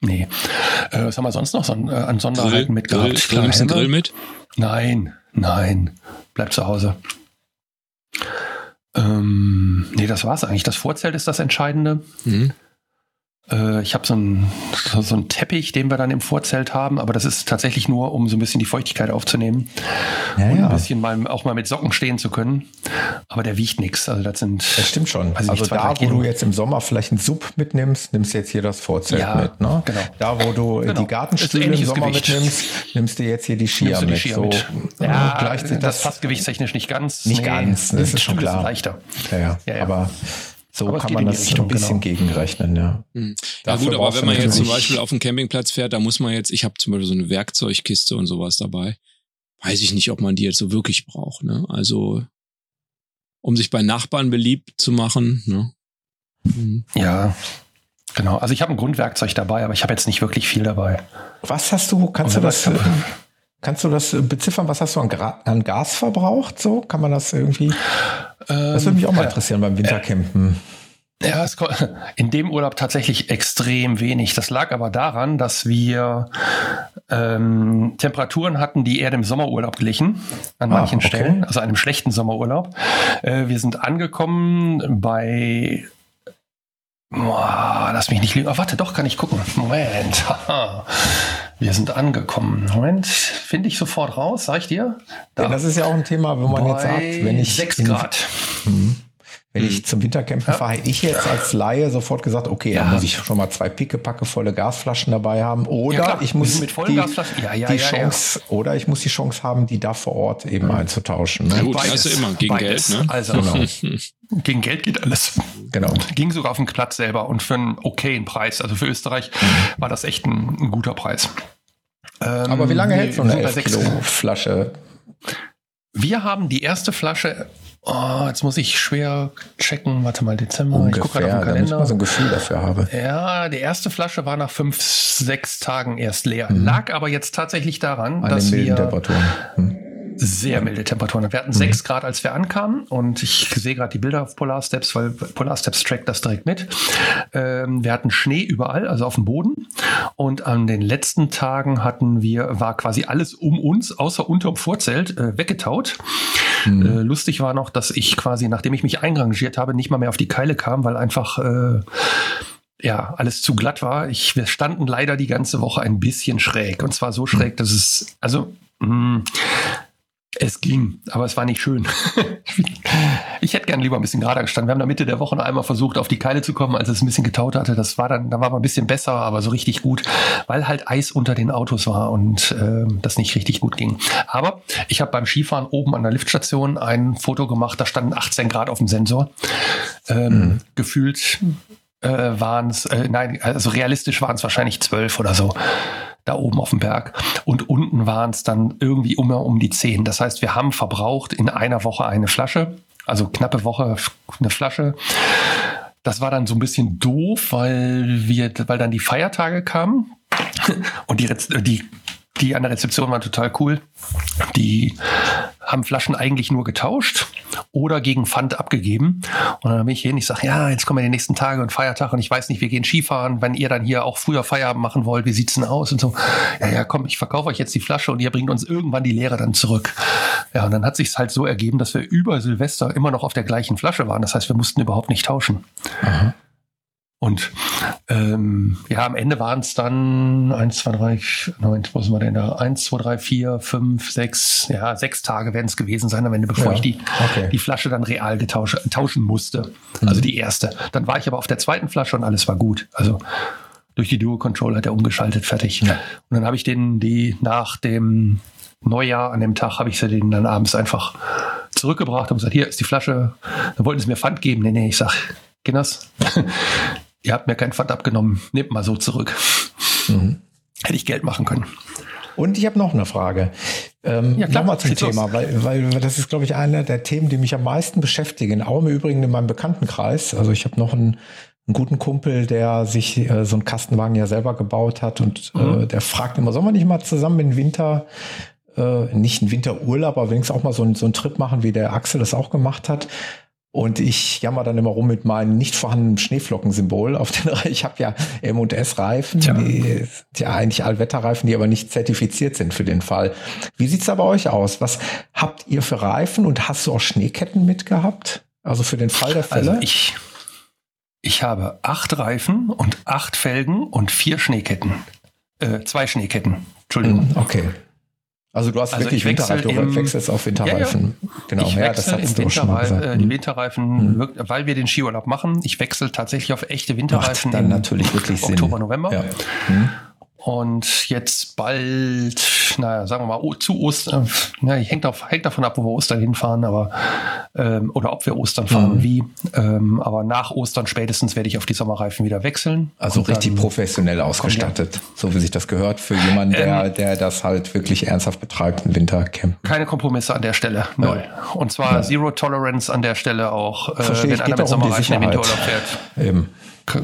Nee. Äh, was haben wir sonst noch so an, äh, an Sonderheiten Grill, mitgehabt? Grill, nimmst du einen Grill mit? Nein, nein. Bleib zu Hause. Ähm, nee, das war's eigentlich. Das Vorzelt ist das Entscheidende. Mhm. Äh, ich habe so einen so einen Teppich, den wir dann im Vorzelt haben, aber das ist tatsächlich nur, um so ein bisschen die Feuchtigkeit aufzunehmen ja, und ein bisschen mal auch mal mit Socken stehen zu können. Aber der wiegt nichts. Also das sind. Das stimmt schon. Also nicht, da, wo du jetzt im Sommer vielleicht einen Sub mitnimmst, nimmst du jetzt hier das Vorzelt ja, mit. Ne? Genau. Da, wo du genau. die Gartenstühle im Sommer Gewicht. mitnimmst, nimmst du jetzt hier die Skier mit. Die Skier so, mit. Ja, das, das passt gewichtstechnisch nicht ganz. Nicht nee, ganz. Das ist schon klar. leichter. Ja, ja. ja, ja. Aber So kann man das Richtung, ein bisschen genau. gegenrechnen, ja. Mhm. Ja gut, aber wenn man jetzt zum Beispiel auf den Campingplatz fährt, da muss man jetzt, ich habe zum Beispiel so eine Werkzeugkiste und sowas dabei. Weiß ich nicht, ob man die jetzt so wirklich braucht. Ne? Also um sich bei Nachbarn beliebt zu machen. Ne? Mhm. Ja, genau. Also ich habe ein Grundwerkzeug dabei, aber ich habe jetzt nicht wirklich viel dabei. Was hast du? Kannst du das? [LAUGHS] Kannst du das beziffern? Was hast du an, an, Gas verbraucht? So kann man das irgendwie? das würde mich auch mal ähm, interessieren beim Wintercampen. Ja, es [LAUGHS] in dem Urlaub tatsächlich extrem wenig. Das lag aber daran, dass wir ähm, Temperaturen hatten, die eher dem Sommerurlaub glichen, an ah, manchen okay. Stellen, also einem schlechten Sommerurlaub. Äh, wir sind angekommen bei Boah, lass mich nicht lügen. Oh, warte, doch, kann ich gucken. Moment. [LAUGHS] Wir sind angekommen. Moment, finde ich sofort raus, sag ich dir. Da. Ja, das ist ja auch ein Thema, wo man Bei jetzt sagt, wenn ich. 6 Grad. In, wenn ich hm. zum Wintercampen ja. fahre, hätte ich jetzt als Laie sofort gesagt, okay, ja. dann muss ich schon mal zwei pickepacke volle Gasflaschen dabei haben. Oder ja, ich muss mit vollen die, Gasflaschen. Ja, ja, die Chance, oder ich muss die Chance haben, die da vor Ort eben mhm. einzutauschen. Ne? Ja, gut, Beides. du immer gegen Beides. Geld, ne? Also genau. [LAUGHS] gegen Geld geht alles. Genau. Ging sogar auf den Platz selber und für einen okayen Preis. Also für Österreich mhm. war das echt ein, ein guter Preis. Ähm, Aber wie lange hält so eine 11 Kilo Flasche? Wir haben die erste Flasche Oh, jetzt muss ich schwer checken. Warte mal, Dezember. Ungefähr, ich gucke gerade auf den Kalender. Ich so ein Gefühl dafür habe. Ja, die erste Flasche war nach fünf, sechs Tagen erst leer. Mhm. Lag aber jetzt tatsächlich daran, An dass wir. Hm sehr milde Temperaturen. Wir hatten sechs mhm. Grad, als wir ankamen und ich sehe gerade die Bilder auf Polar Steps, weil Polar Steps trackt das direkt mit. Ähm, wir hatten Schnee überall, also auf dem Boden und an den letzten Tagen hatten wir, war quasi alles um uns, außer unterm Vorzelt, äh, weggetaut. Mhm. Äh, lustig war noch, dass ich quasi, nachdem ich mich einrangiert habe, nicht mal mehr auf die Keile kam, weil einfach äh, ja, alles zu glatt war. Ich, wir standen leider die ganze Woche ein bisschen schräg. Und zwar so schräg, dass es, also, mh, mm, es ging, aber es war nicht schön. [LAUGHS] ich hätte gern lieber ein bisschen gerader gestanden. Wir haben da Mitte der Woche noch einmal versucht, auf die Keile zu kommen, als es ein bisschen getaut hatte. Das war dann, da war mal ein bisschen besser, aber so richtig gut, weil halt Eis unter den Autos war und äh, das nicht richtig gut ging. Aber ich habe beim Skifahren oben an der Liftstation ein Foto gemacht, da standen 18 Grad auf dem Sensor. Ähm, mhm. Gefühlt äh, waren es, äh, nein, also realistisch waren es wahrscheinlich 12 oder so da oben auf dem Berg. Und unten waren es dann irgendwie immer um die zehn. Das heißt, wir haben verbraucht in einer Woche eine Flasche, also knappe Woche eine Flasche. Das war dann so ein bisschen doof, weil wir, weil dann die Feiertage kamen und die, die die an der Rezeption waren total cool. Die haben Flaschen eigentlich nur getauscht oder gegen Pfand abgegeben. Und dann bin ich hin, ich sage, ja, jetzt kommen ja die nächsten Tage und Feiertag und ich weiß nicht, wir gehen Skifahren, wenn ihr dann hier auch früher Feierabend machen wollt, wie sieht's denn aus? Und so, ja, ja, komm, ich verkaufe euch jetzt die Flasche und ihr bringt uns irgendwann die Leere dann zurück. Ja, und dann hat sich's halt so ergeben, dass wir über Silvester immer noch auf der gleichen Flasche waren. Das heißt, wir mussten überhaupt nicht tauschen. Aha. Und ähm, ja, am Ende waren es dann eins, zwei, drei, neun, wo sind wir denn da? Eins, zwei, drei, vier, fünf, sechs, ja, sechs Tage werden es gewesen sein am Ende, bevor ja, ich die, okay. die Flasche dann real getausch, tauschen musste. Mhm. Also die erste. Dann war ich aber auf der zweiten Flasche und alles war gut. Also durch die Dual Control hat er umgeschaltet, fertig. Ja. Und dann habe ich den, die nach dem Neujahr an dem Tag habe ich sie denen dann abends einfach zurückgebracht und gesagt, hier ist die Flasche. Dann wollten sie mir Pfand geben. Nee, nee, ich sag, Kinders, ihr habt mir kein Pfand abgenommen, nehmt mal so zurück. Mhm. Hätte ich Geld machen können. Und ich habe noch eine Frage. Ähm, ja, Nochmal zum Thema, weil, weil das ist, glaube ich, einer der Themen, die mich am meisten beschäftigen. Auch im Übrigen in meinem Bekanntenkreis. Also ich habe noch einen, einen, guten Kumpel, der sich äh, so einen Kastenwagen ja selber gebaut hat und äh, mhm. äh, der fragt immer, sollen wir nicht mal zusammen im Winter äh, nicht einen Winterurlaub, aber wenigstens auch mal so, einen, so einen Trip machen, wie der Axel das auch gemacht hat. Und ich jammer dann immer rum mit meinem nicht vorhandenen Schneeflockensymbol auf den Ich habe ja M&S-Reifen, die, ja eigentlich Allwetterreifen, die aber nicht zertifiziert sind für den Fall. Wie sieht's da bei euch aus? Was habt ihr für Reifen und hast du auch Schneeketten mitgehabt? Also für den Fall der Fälle? Also ich, ich habe acht Reifen und acht Felgen und vier Schneeketten. Äh, zwei Schneeketten. Entschuldigung. Hm, okay. Also du hast also wirklich Winterreifen, du wechselst auf Winterreifen. Ja, ja. Genau, ich ja, das im Winterreifen, äh, die hm. Winterreifen, hm. weil wir den Skiurlaub machen. Ich wechsle tatsächlich auf echte Winterreifen. Macht dann natürlich wirklich Oktober, Sinn. November. Ja. Hm. Und jetzt bald, naja, sagen wir mal, zu Ostern, na, hängt, auf, hängt davon ab, wo wir Ostern hinfahren, aber ähm, oder ob wir Ostern fahren und wie. Ähm, aber nach Ostern spätestens werde ich auf die Sommerreifen wieder wechseln. Also richtig professionell ausgestattet, so wie sich das gehört für jemanden, der, Ähm, der das halt wirklich ernsthaft betreibt, ein Wintercamp. Keine Kompromisse an der Stelle. Null. Und zwar Zero Tolerance an der Stelle auch, äh, wenn einer mit doch um Sommerreifen im. Winterurlaub fährt. Eben.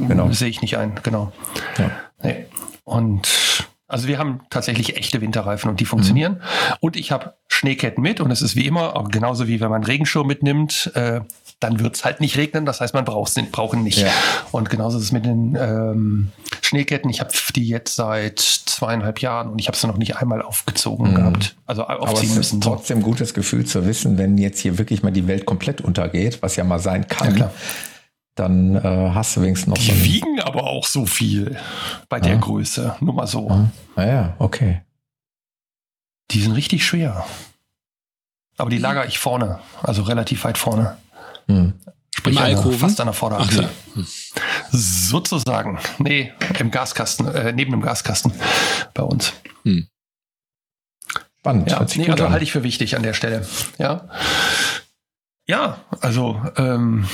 Genau. Sehe ich nicht ein, genau. Ja. Nee. Und also wir haben tatsächlich echte Winterreifen und die funktionieren. Und ich habe Schneeketten mit und es ist wie immer, auch genauso wie wenn man einen Regenschirm mitnimmt, äh, dann wird es halt nicht regnen. Das heißt, man braucht ihn nicht. Ja. Und genauso ist es mit den ähm, Schneeketten. Ich habe die jetzt seit zweieinhalb Jahren und ich habe sie noch nicht einmal aufgezogen gehabt. Also Aber aufziehen es müssen. ist So. trotzdem ein gutes Gefühl zu wissen, wenn jetzt hier wirklich mal die Welt komplett untergeht, was ja mal sein Ja, kann, klar. Dann äh, hast du wenigstens noch so Die ein... wiegen aber auch so viel bei der Ja. Größe. Nur mal so. Ja. Naja, okay. Die sind richtig schwer. Aber die lager ich vorne, also relativ weit vorne. Hm. Sprich, an fast an der Ach, Vorderachse. klar. Sozusagen. Nee, im Gaskasten, äh, neben dem Gaskasten bei uns. Spannend. Ja, nee, also an. halte ich für wichtig an der Stelle. Ja. Ja, also ähm,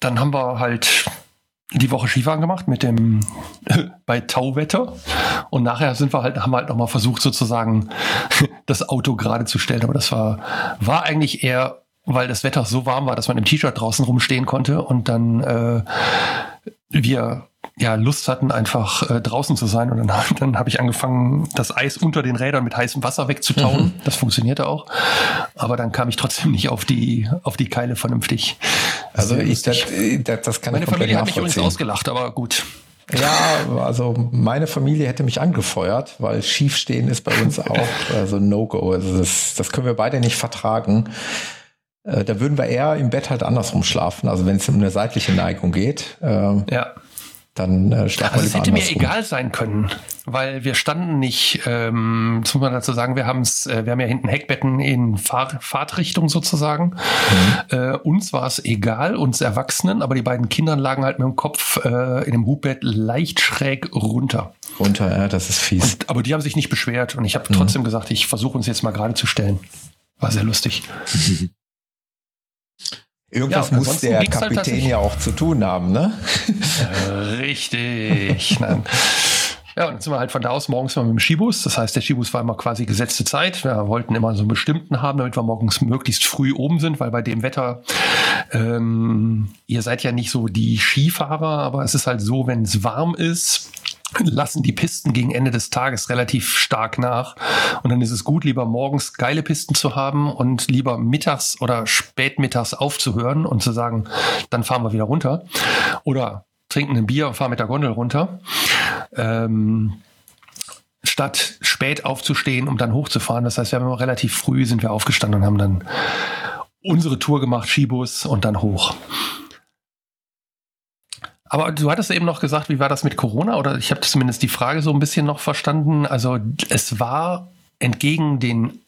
dann haben wir halt die Woche Skifahren gemacht mit dem [LAUGHS] bei Tauwetter. Und nachher sind wir halt haben wir halt noch mal versucht sozusagen [LAUGHS] das Auto gerade zu stellen, aber das war war eigentlich eher weil das Wetter so warm war, dass man im T-Shirt draußen rumstehen konnte. Und dann äh, wir ja Lust hatten, einfach äh, draußen zu sein. Und dann, dann habe ich angefangen, das Eis unter den Rädern mit heißem Wasser wegzutauen. Das funktionierte auch. Aber dann kam ich trotzdem nicht auf die, auf die Keile vernünftig. Also ich, das, lustig. das, das kann Meine Familie hat mich übrigens ausgelacht, aber gut. Ja, also meine Familie hätte mich angefeuert, weil schiefstehen ist bei uns [LAUGHS] auch also No-Go. Also das, das können wir beide nicht vertragen. Äh, Da würden wir eher im Bett halt andersrum schlafen. Also wenn es um eine seitliche Neigung geht, äh, Ja. Dann äh, schlafen Also es hätte mir andersrum. egal sein können, weil wir standen nicht, ähm, das muss man dazu sagen, wir, haben's, äh, wir haben ja hinten Heckbetten in Fahr Fahrtrichtung sozusagen. Äh, uns war es egal, uns Erwachsenen, aber die beiden Kinder lagen halt mit dem Kopf äh, in dem Hubbett leicht schräg runter. Runter, ja, das ist fies. Und, aber die haben sich nicht beschwert und ich habe trotzdem gesagt, ich versuche uns jetzt mal gerade zu stellen. War sehr lustig. [LAUGHS] Irgendwas Ja, muss der halt Kapitän tatsächlich- ja auch zu tun haben, ne? Äh, Richtig. Nein. Ja, und dann sind wir halt von da aus morgens mal mit dem Skibus. Das heißt, der Skibus war immer quasi gesetzte Zeit. Wir wollten immer so einen bestimmten haben, damit wir morgens möglichst früh oben sind, weil bei dem Wetter, ähm, ihr seid ja nicht so die Skifahrer, aber es ist halt so, wenn es warm ist, lassen die Pisten gegen Ende des Tages relativ stark nach. Und dann ist es gut, lieber morgens geile Pisten zu haben und lieber mittags oder spätmittags aufzuhören und zu sagen, dann fahren wir wieder runter. Oder trinken ein Bier und fahren mit der Gondel runter. Ähm, statt spät aufzustehen, um dann hochzufahren. Das heißt, wir haben relativ früh sind wir aufgestanden und haben dann unsere Tour gemacht, Skibus und dann hoch. Aber du hattest eben noch gesagt, wie war das mit Corona? Oder ich habe zumindest die Frage so ein bisschen noch verstanden. Also es war entgegen den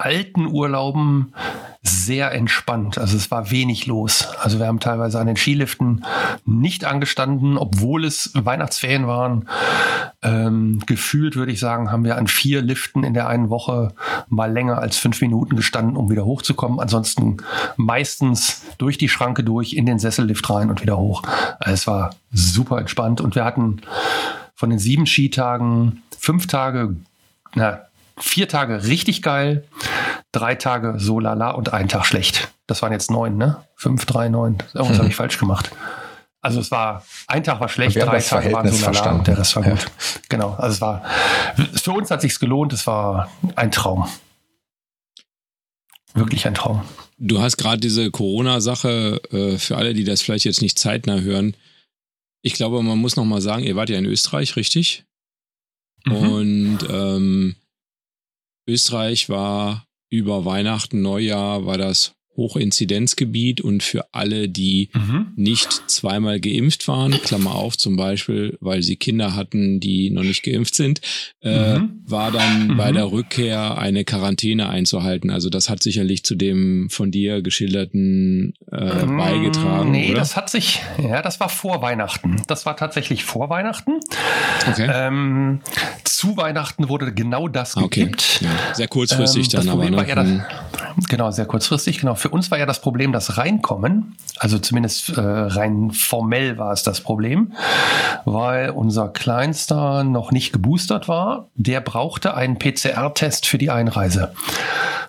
alten Urlauben sehr entspannt. Also es war wenig los. Also wir haben teilweise an den Skiliften nicht angestanden, obwohl es Weihnachtsferien waren. Ähm, gefühlt würde ich sagen, haben wir an vier Liften in der einen Woche mal länger als fünf Minuten gestanden, um wieder hochzukommen. Ansonsten meistens durch die Schranke durch, in den Sessellift rein und wieder hoch. Also es war super entspannt und wir hatten von den sieben Skitagen fünf Tage, na, vier Tage richtig geil, drei Tage so lala und einen Tag schlecht. Das waren jetzt neun, ne? Fünf, drei, neun. Irgendwas habe ich falsch gemacht. Also es war, ein Tag war schlecht, drei Tage waren Verhältnis so lala und der Rest war Ja. gut. Genau, also es war, für uns hat sich's gelohnt, es war ein Traum. Wirklich ein Traum. Du hast gerade diese Corona-Sache, äh, für alle, die das vielleicht jetzt nicht zeitnah hören. Ich glaube, man muss noch mal sagen, ihr wart ja in Österreich, richtig? Mhm. Und ähm, Österreich war über Weihnachten, Neujahr, war das Hochinzidenzgebiet und für alle, die mhm. nicht zweimal geimpft waren, Klammer auf zum Beispiel, weil sie Kinder hatten, die noch nicht geimpft sind, äh, mhm. war dann mhm. bei der Rückkehr eine Quarantäne einzuhalten. Also das hat sicherlich zu dem von dir geschilderten äh, mm, beigetragen. Nee, oder? das hat sich, ja, das war vor Weihnachten. Das war tatsächlich vor Weihnachten. Okay. Ähm, zu Weihnachten wurde genau das okay. gekippt. Ja, sehr kurzfristig ähm, dann aber. Ne? Ja das, genau, sehr kurzfristig. Genau. Für uns war ja das Problem das Reinkommen. Also zumindest äh, rein formell war es das Problem, weil unser Kleinster noch nicht geboostert war. Der brauchte einen PCR-Test für die Einreise.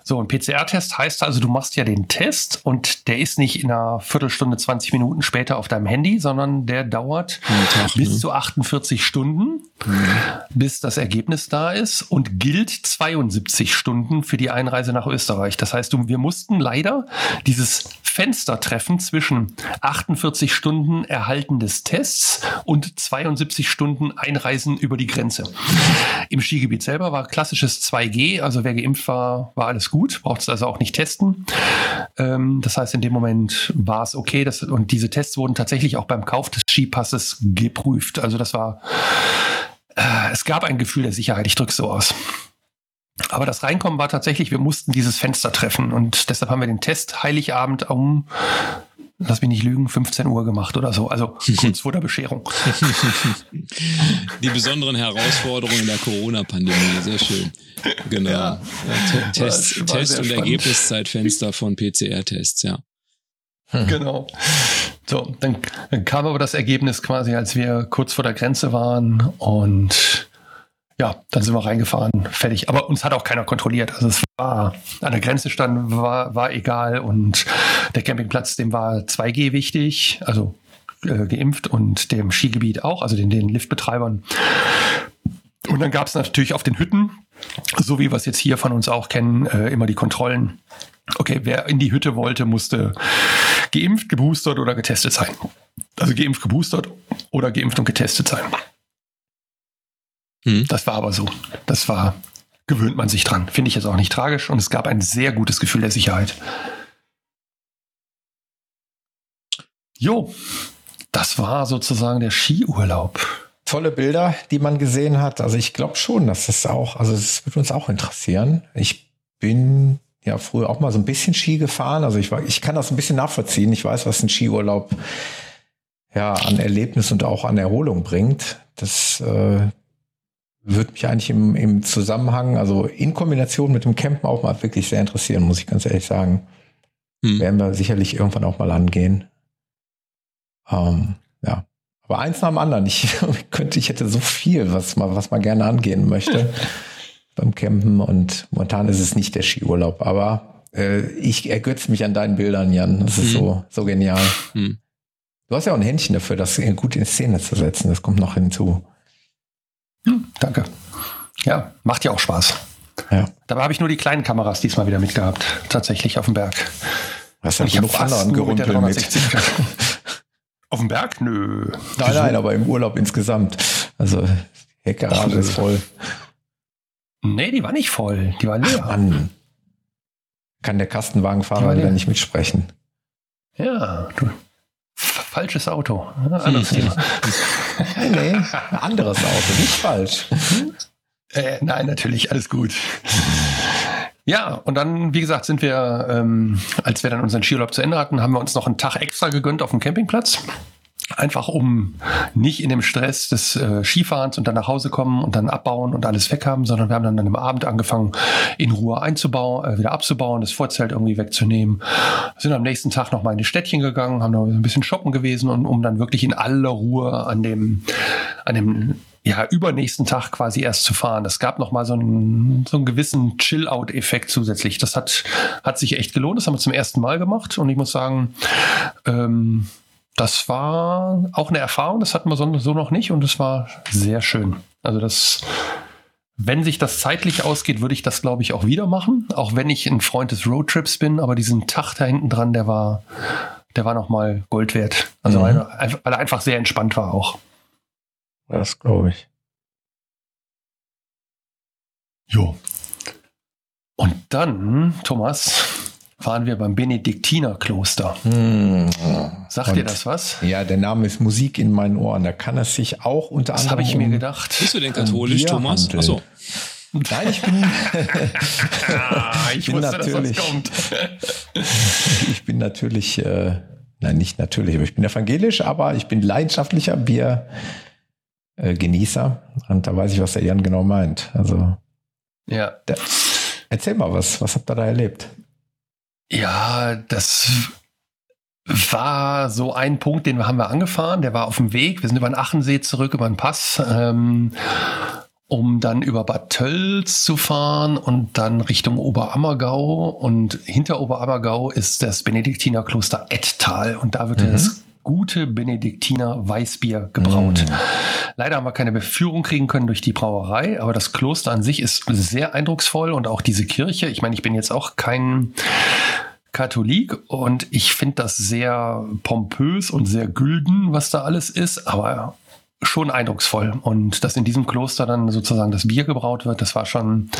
So, ein PCR-Test heißt also, du machst ja den Test und der ist nicht in einer Viertelstunde, 20 Minuten später auf deinem Handy, sondern der dauert Tag, bis ne? zu 48 Stunden, mhm. bis das Ergebnis da ist und gilt 72 Stunden für die Einreise nach Österreich. Das heißt, wir mussten leider dieses Fenster treffen zwischen 48 Stunden Erhalten des Tests und 72 Stunden Einreisen über die Grenze. Im Skigebiet selber war klassisches 2G, also wer geimpft war, war alles gut, braucht es also auch nicht testen. Ähm, das heißt, in dem Moment war es okay. Das, und diese Tests wurden tatsächlich auch beim Kauf des Skipasses geprüft. Also das war, äh, es gab ein Gefühl der Sicherheit. Ich drücke so aus. Aber das Reinkommen war tatsächlich, wir mussten dieses Fenster treffen und deshalb haben wir den Test Heiligabend um lass mich nicht lügen, 15 Uhr gemacht oder so. Also [LAUGHS] kurz vor der Bescherung. Die besonderen Herausforderungen der Corona-Pandemie, sehr schön. Genau. Ja. Test, Test und Ergebniszeitfenster von PCR-Tests, ja. [LAUGHS] Genau. So, dann, dann kam aber das Ergebnis quasi, als wir kurz vor der Grenze waren und ja, dann sind wir reingefahren, fertig. Aber uns hat auch keiner kontrolliert. Also es war an der Grenze stand, war, war egal und der Campingplatz, dem war 2G wichtig, also äh, geimpft und dem Skigebiet auch, also den, den Liftbetreibern. Und dann gab es natürlich auf den Hütten, so wie wir es jetzt hier von uns auch kennen, äh, immer die Kontrollen. Okay, wer in die Hütte wollte, musste geimpft, geboostert oder getestet sein. Also geimpft, geboostert oder geimpft und getestet sein. Mhm. Das war aber so. Das war, gewöhnt man sich dran. Finde ich jetzt auch nicht tragisch und es gab ein sehr gutes Gefühl der Sicherheit. Jo, das war sozusagen der Skiurlaub. Tolle Bilder, die man gesehen hat. Also ich glaube schon, dass das auch, also es wird uns auch interessieren. Ich bin ja früher auch mal so ein bisschen Ski gefahren. Also ich, ich kann das ein bisschen nachvollziehen. Ich weiß, was ein Skiurlaub ja an Erlebnis und auch an Erholung bringt. Das äh, würde mich eigentlich im, im Zusammenhang, also in Kombination mit dem Campen auch mal wirklich sehr interessieren, muss ich ganz ehrlich sagen. Hm. Werden wir sicherlich irgendwann auch mal angehen. Ähm, ja. Aber eins nach dem anderen. Ich [LAUGHS] könnte, ich hätte so viel, was man, was man gerne angehen möchte [LAUGHS] beim Campen und momentan ist es nicht der Skiurlaub, aber äh, ich ergötze mich an deinen Bildern, Jan. Das ist hm. so, so genial. Hm. Du hast ja auch ein Händchen dafür, das gut in Szene zu setzen. Das kommt noch hinzu. Hm, danke. Ja, macht ja auch Spaß. Ja. Dabei habe ich nur die kleinen Kameras diesmal wieder mitgehabt, tatsächlich auf dem Berg. Was ja genug anderen Gerumpel mit. [LAUGHS] auf dem Berg? Nö. Nein, nein, aber im Urlaub insgesamt. Also Heckgarage ist voll. Nee, die war nicht voll. Die war leer. Ach, Mann. Kann der Kastenwagenfahrer wieder nicht mitsprechen. Ja, du, Falsches Auto. Anderes [LAUGHS] Thema. nee, anderes Auto, nicht falsch. Äh, nein, natürlich, alles gut. Ja, und dann, wie gesagt, sind wir, ähm, als wir dann unseren Skiurlaub zu Ende hatten, haben wir uns noch einen Tag extra gegönnt auf dem Campingplatz. Einfach um nicht in dem Stress des äh, Skifahrens und dann nach Hause kommen und dann abbauen und alles weghaben, sondern wir haben dann an dem Abend angefangen, in Ruhe einzubauen, äh, wieder abzubauen, das Vorzelt irgendwie wegzunehmen. Sind am nächsten Tag nochmal in die Städtchen gegangen, haben noch ein bisschen shoppen gewesen und um dann wirklich in aller Ruhe an dem, an dem ja, übernächsten Tag quasi erst zu fahren. Das gab nochmal so einen, so einen gewissen Chill-Out-Effekt zusätzlich. Das hat, hat sich echt gelohnt. Das haben wir zum ersten Mal gemacht. Und ich muss sagen, ähm, das war auch eine Erfahrung, das hatten wir so, so noch nicht und es war sehr schön. Also das, wenn sich das zeitlich ausgeht, würde ich das, glaube ich, auch wieder machen. Auch wenn ich ein Freund des Roadtrips bin, aber diesen Tag da hinten dran, der war, der war nochmal Gold wert. Also mhm. weil, weil er einfach sehr entspannt war auch. Das glaube ich. Jo. Und dann, Thomas, waren wir beim Benediktinerkloster. Hm. Sagt Und- dir das was? Ja, der Name ist Musik in meinen Ohren. Da kann es sich auch unter Das anderem. habe ich mir um- gedacht. Bist du denn katholisch, Thomas? Achso. Nein, ich bin, [LAUGHS] Ah, ich bin wusste, dass das natürlich- kommt. [LAUGHS] ich bin natürlich, äh, nein, nicht natürlich, aber ich bin evangelisch, aber ich bin leidenschaftlicher Biergenießer. Äh. Und da weiß ich, was der Jan genau meint. Also, Ja. der, erzähl mal was. Was habt ihr da erlebt? Ja, das war so ein Punkt, den haben wir angefahren. Der war auf dem Weg. Wir sind über den Achensee zurück, über den Pass, ähm, um dann über Bad Tölz zu fahren und dann Richtung Oberammergau. Und hinter Oberammergau ist das Benediktinerkloster Ettal und da wird Mhm. das gute Benediktiner Weißbier gebraut. Mm. Leider haben wir keine Beführung kriegen können durch die Brauerei, aber das Kloster an sich ist sehr eindrucksvoll und auch diese Kirche. Ich meine, ich bin jetzt auch kein Katholik und ich finde das sehr pompös und sehr gülden, was da alles ist, aber schon eindrucksvoll. Und dass in diesem Kloster dann sozusagen das Bier gebraut wird, das war schon,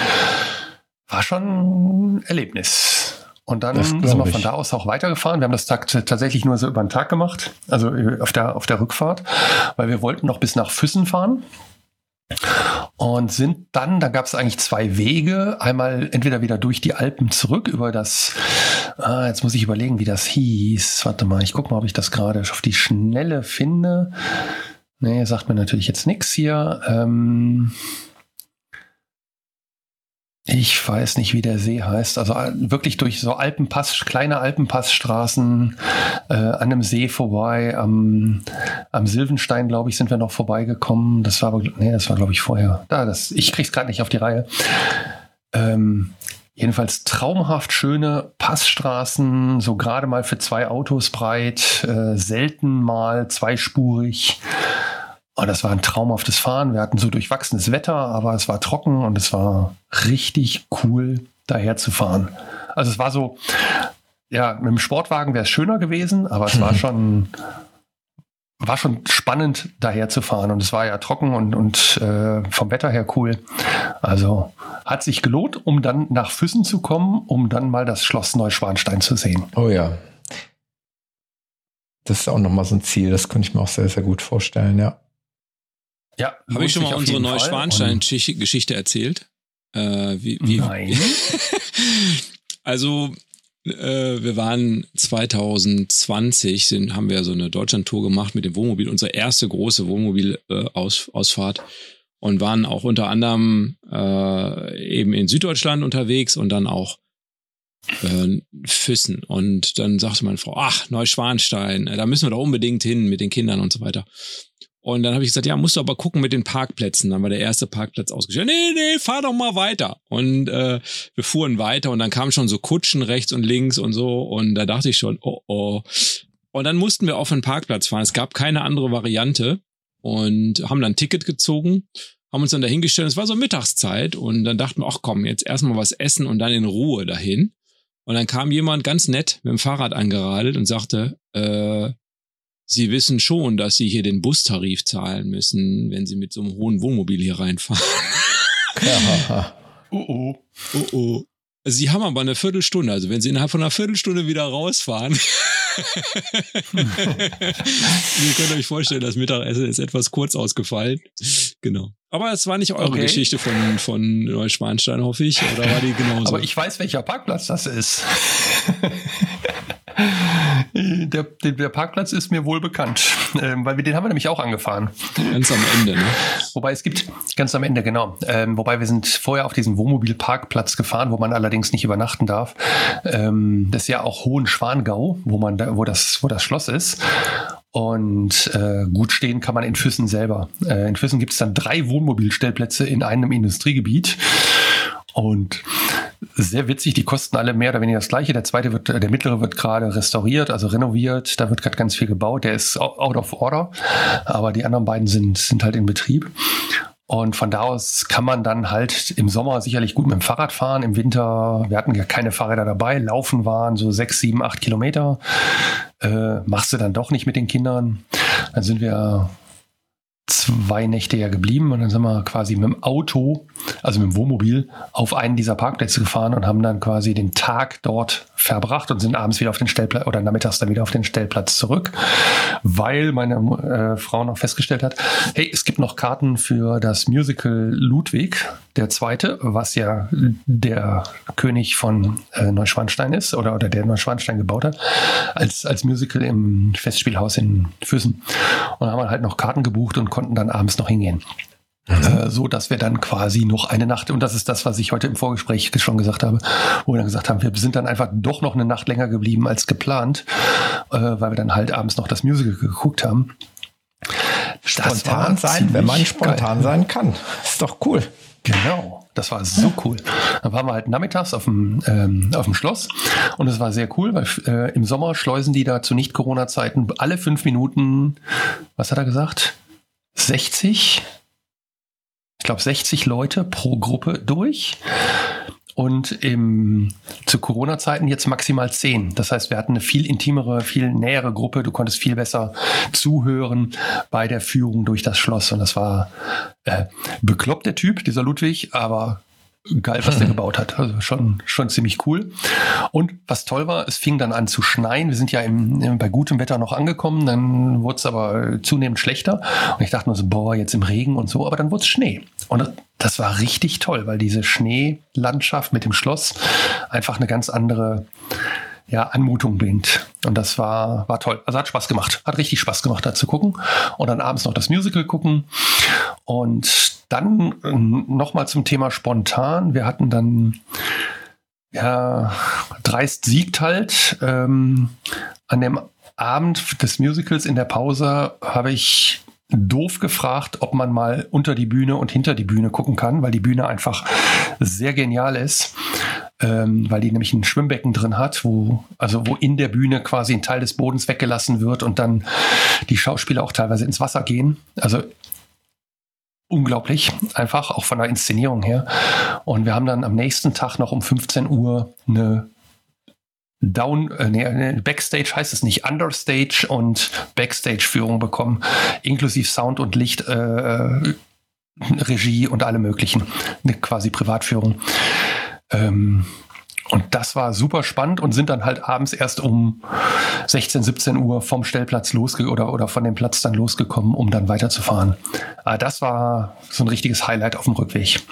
war schon ein Erlebnis. Und dann sind wir von da aus auch weitergefahren. Wir haben das Tag tatsächlich nur so über den Tag gemacht, also äh, auf der, auf der Rückfahrt, weil wir wollten noch bis nach Füssen fahren. Und sind dann, da gab es eigentlich zwei Wege. Einmal entweder wieder durch die Alpen zurück über das, ah, jetzt muss ich überlegen, wie das hieß. Warte mal, ich guck mal, ob ich das gerade auf die Schnelle finde. Nee, sagt mir natürlich jetzt nichts hier. Ähm, ich weiß nicht, wie der See heißt. Also äh, wirklich durch so Alpenpass, kleine Alpenpassstraßen äh, an einem See vorbei. Am, am Silvenstein, glaube ich, sind wir noch vorbeigekommen. Das war aber, nee, das war, glaube ich, vorher. Da, das, ich krieg's gerade nicht auf die Reihe. Ähm, jedenfalls traumhaft schöne Passstraßen, so gerade mal für zwei Autos breit, äh, selten mal zweispurig. Und das war ein traumhaftes Fahren. Wir hatten so durchwachsenes Wetter, aber es war trocken und es war richtig cool, daher zu fahren. Also es war so, ja, mit dem Sportwagen wäre es schöner gewesen, aber es war [LAUGHS] schon, war schon spannend, daher zu fahren. Und es war ja trocken und, und äh, vom Wetter her cool. Also hat sich gelohnt, um dann nach Füssen zu kommen, um dann mal das Schloss Neuschwanstein zu sehen. Oh ja. Das ist auch nochmal so ein Ziel. Das könnte ich mir auch sehr, sehr gut vorstellen, ja. Ja, Habe ich schon mal unsere Neuschwanstein-Geschichte erzählt? Äh, wie, wie, Nein. [LAUGHS] also, äh, wir waren 2020, sind, haben wir so eine Deutschlandtour gemacht mit dem Wohnmobil, unsere erste große Wohnmobilausfahrt. Aus, Ausfahrt. und waren auch unter anderem äh, eben in Süddeutschland unterwegs und dann auch äh, Füssen. Und dann sagte meine Frau, ach, Neuschwanstein, äh, da müssen wir doch unbedingt hin mit den Kindern und so weiter. Und dann habe ich gesagt, ja, musst du aber gucken mit den Parkplätzen. Dann war der erste Parkplatz ausgestellt. Nee, nee, fahr doch mal weiter. Und äh, wir fuhren weiter und dann kamen schon so Kutschen rechts und links und so. Und da dachte ich schon, oh oh. Und dann mussten wir auf den Parkplatz fahren. Es gab keine andere Variante und haben dann ein Ticket gezogen, haben uns dann dahingestellt. Es war so Mittagszeit und dann dachten wir, ach komm, jetzt erstmal was essen und dann in Ruhe dahin. Und dann kam jemand ganz nett mit dem Fahrrad angeradelt und sagte, äh, Sie wissen schon, dass Sie hier den Bustarif zahlen müssen, wenn Sie mit so einem hohen Wohnmobil hier reinfahren. ja. Oh, oh. Oh oh. Sie haben aber eine Viertelstunde, also wenn Sie innerhalb von einer Viertelstunde wieder rausfahren. [LAUGHS] Ihr könnt euch vorstellen, das Mittagessen ist etwas kurz ausgefallen. Genau. Aber es war nicht eure Okay. Geschichte von, von Neuschwanstein, hoffe ich. Oder war die [LAUGHS] genauso? Aber ich weiß, welcher Parkplatz das ist. [LAUGHS] [LAUGHS] der, der, Parkplatz ist mir wohl bekannt, [LAUGHS] ähm, weil wir den haben wir nämlich auch angefahren. Ganz am Ende, ne? Wobei es gibt, ganz am Ende, genau. Ähm, wobei wir sind vorher auf diesen Wohnmobilparkplatz gefahren, wo man allerdings nicht übernachten darf. Ähm, das ist ja auch Hohenschwangau, wo man da, wo das, wo das Schloss ist. Und äh, gut stehen kann man in Füssen selber. Äh, in Füssen gibt es dann drei Wohnmobilstellplätze in einem Industriegebiet. Und sehr witzig, die kosten alle mehr oder weniger das gleiche. Der zweite wird, der mittlere wird gerade restauriert, also renoviert. Da wird gerade ganz viel gebaut. Der ist out of order. Aber die anderen beiden sind, sind halt in Betrieb. Und von da aus kann man dann halt im Sommer sicherlich gut mit dem Fahrrad fahren. Im Winter, wir hatten ja keine Fahrräder dabei. Laufen waren so sechs, sieben, acht Kilometer. Äh, machst du dann doch nicht mit den Kindern. Dann sind wir zwei Nächte ja geblieben und dann sind wir quasi mit dem Auto, also mit dem Wohnmobil, auf einen dieser Parkplätze gefahren und haben dann quasi den Tag dort verbracht und sind abends wieder auf den Stellplatz oder nachmittags dann wieder auf den Stellplatz zurück, weil meine äh, Frau noch festgestellt hat, hey, es gibt noch Karten für das Musical Ludwig, der zweite, was ja der König von äh, Neuschwanstein ist oder, oder der Neuschwanstein gebaut hat, als, als Musical im Festspielhaus in Füssen. Und haben halt noch Karten gebucht und konnten dann abends noch hingehen. Mhm. Äh, so dass wir dann quasi noch eine Nacht, und das ist das, was ich heute im Vorgespräch schon gesagt habe, wo wir dann gesagt haben, wir sind dann einfach doch noch eine Nacht länger geblieben als geplant, äh, weil wir dann halt abends noch das Musical geguckt haben. Spontan sein, wenn man spontan geil. sein kann. Ist doch cool. Genau, das war so cool. Dann waren wir halt nachmittags auf dem, ähm, auf dem Schloss und es war sehr cool, weil äh, im Sommer schleusen die da zu Nicht-Corona-Zeiten alle fünf Minuten, was hat er gesagt? 60? Ich glaube 60 Leute pro Gruppe durch und im, zu Corona-Zeiten jetzt maximal zehn. Das heißt, wir hatten eine viel intimere, viel nähere Gruppe. Du konntest viel besser zuhören bei der Führung durch das Schloss. Und das war äh, bekloppt der Typ, dieser Ludwig, aber geil, was der gebaut hat. Also schon, schon ziemlich cool. Und was toll war, es fing dann an zu schneien. Wir sind ja im, bei gutem Wetter noch angekommen, dann wurde es aber zunehmend schlechter. Und ich dachte nur so, boah, jetzt im Regen und so, aber dann wurde es Schnee. Und das war richtig toll, weil diese Schneelandschaft mit dem Schloss einfach eine ganz andere ja, Anmutung bringt. Und das war, war toll. Also hat Spaß gemacht. Hat richtig Spaß gemacht, da zu gucken. Und dann abends noch das Musical gucken. Und dann äh, nochmal zum Thema spontan. Wir hatten dann ja, Dreist siegt halt. Ähm, an dem Abend des Musicals in der Pause habe ich doof gefragt, ob man mal unter die Bühne und hinter die Bühne gucken kann, weil die Bühne einfach sehr genial ist ähm, weil die nämlich ein Schwimmbecken drin hat, wo, also wo in der Bühne quasi ein Teil des Bodens weggelassen wird und dann die Schauspieler auch teilweise ins Wasser gehen. Also unglaublich, einfach auch von der Inszenierung her. Und wir haben dann am nächsten Tag noch um 15 Uhr eine Down, äh, Backstage heißt es nicht, Understage und Backstage-Führung bekommen, inklusive Sound und Licht, äh, Regie und alle möglichen, eine quasi Privatführung. Ähm, und das war super spannend und sind dann halt abends erst um 16, 17 Uhr vom Stellplatz losge oder, oder von dem Platz dann losgekommen, um dann weiterzufahren. Aber das war so ein richtiges Highlight auf dem Rückweg.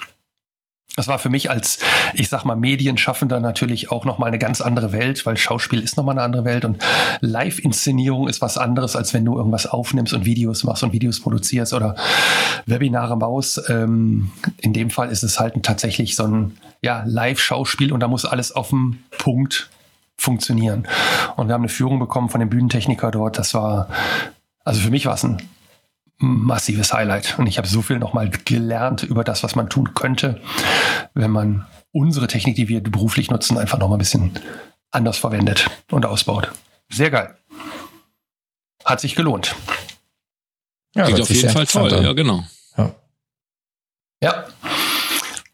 Das war für mich als, ich sag mal, Medienschaffender natürlich auch nochmal eine ganz andere Welt, weil Schauspiel ist nochmal eine andere Welt und Live-Inszenierung ist was anderes, als wenn du irgendwas aufnimmst und Videos machst und Videos produzierst oder Webinare baust. Ähm, in dem Fall ist es halt tatsächlich so ein ja, Live-Schauspiel und da muss alles auf dem Punkt funktionieren. Und wir haben eine Führung bekommen von dem Bühnentechniker dort. Das war, also für mich war es ein massives Highlight. Und ich habe so viel nochmal gelernt über das, was man tun könnte, wenn man unsere Technik, die wir beruflich nutzen, einfach nochmal ein bisschen anders verwendet und ausbaut. Sehr geil. Hat sich gelohnt. Ja, Klingt auf jeden Fall toll, ja, genau. Ja. ja.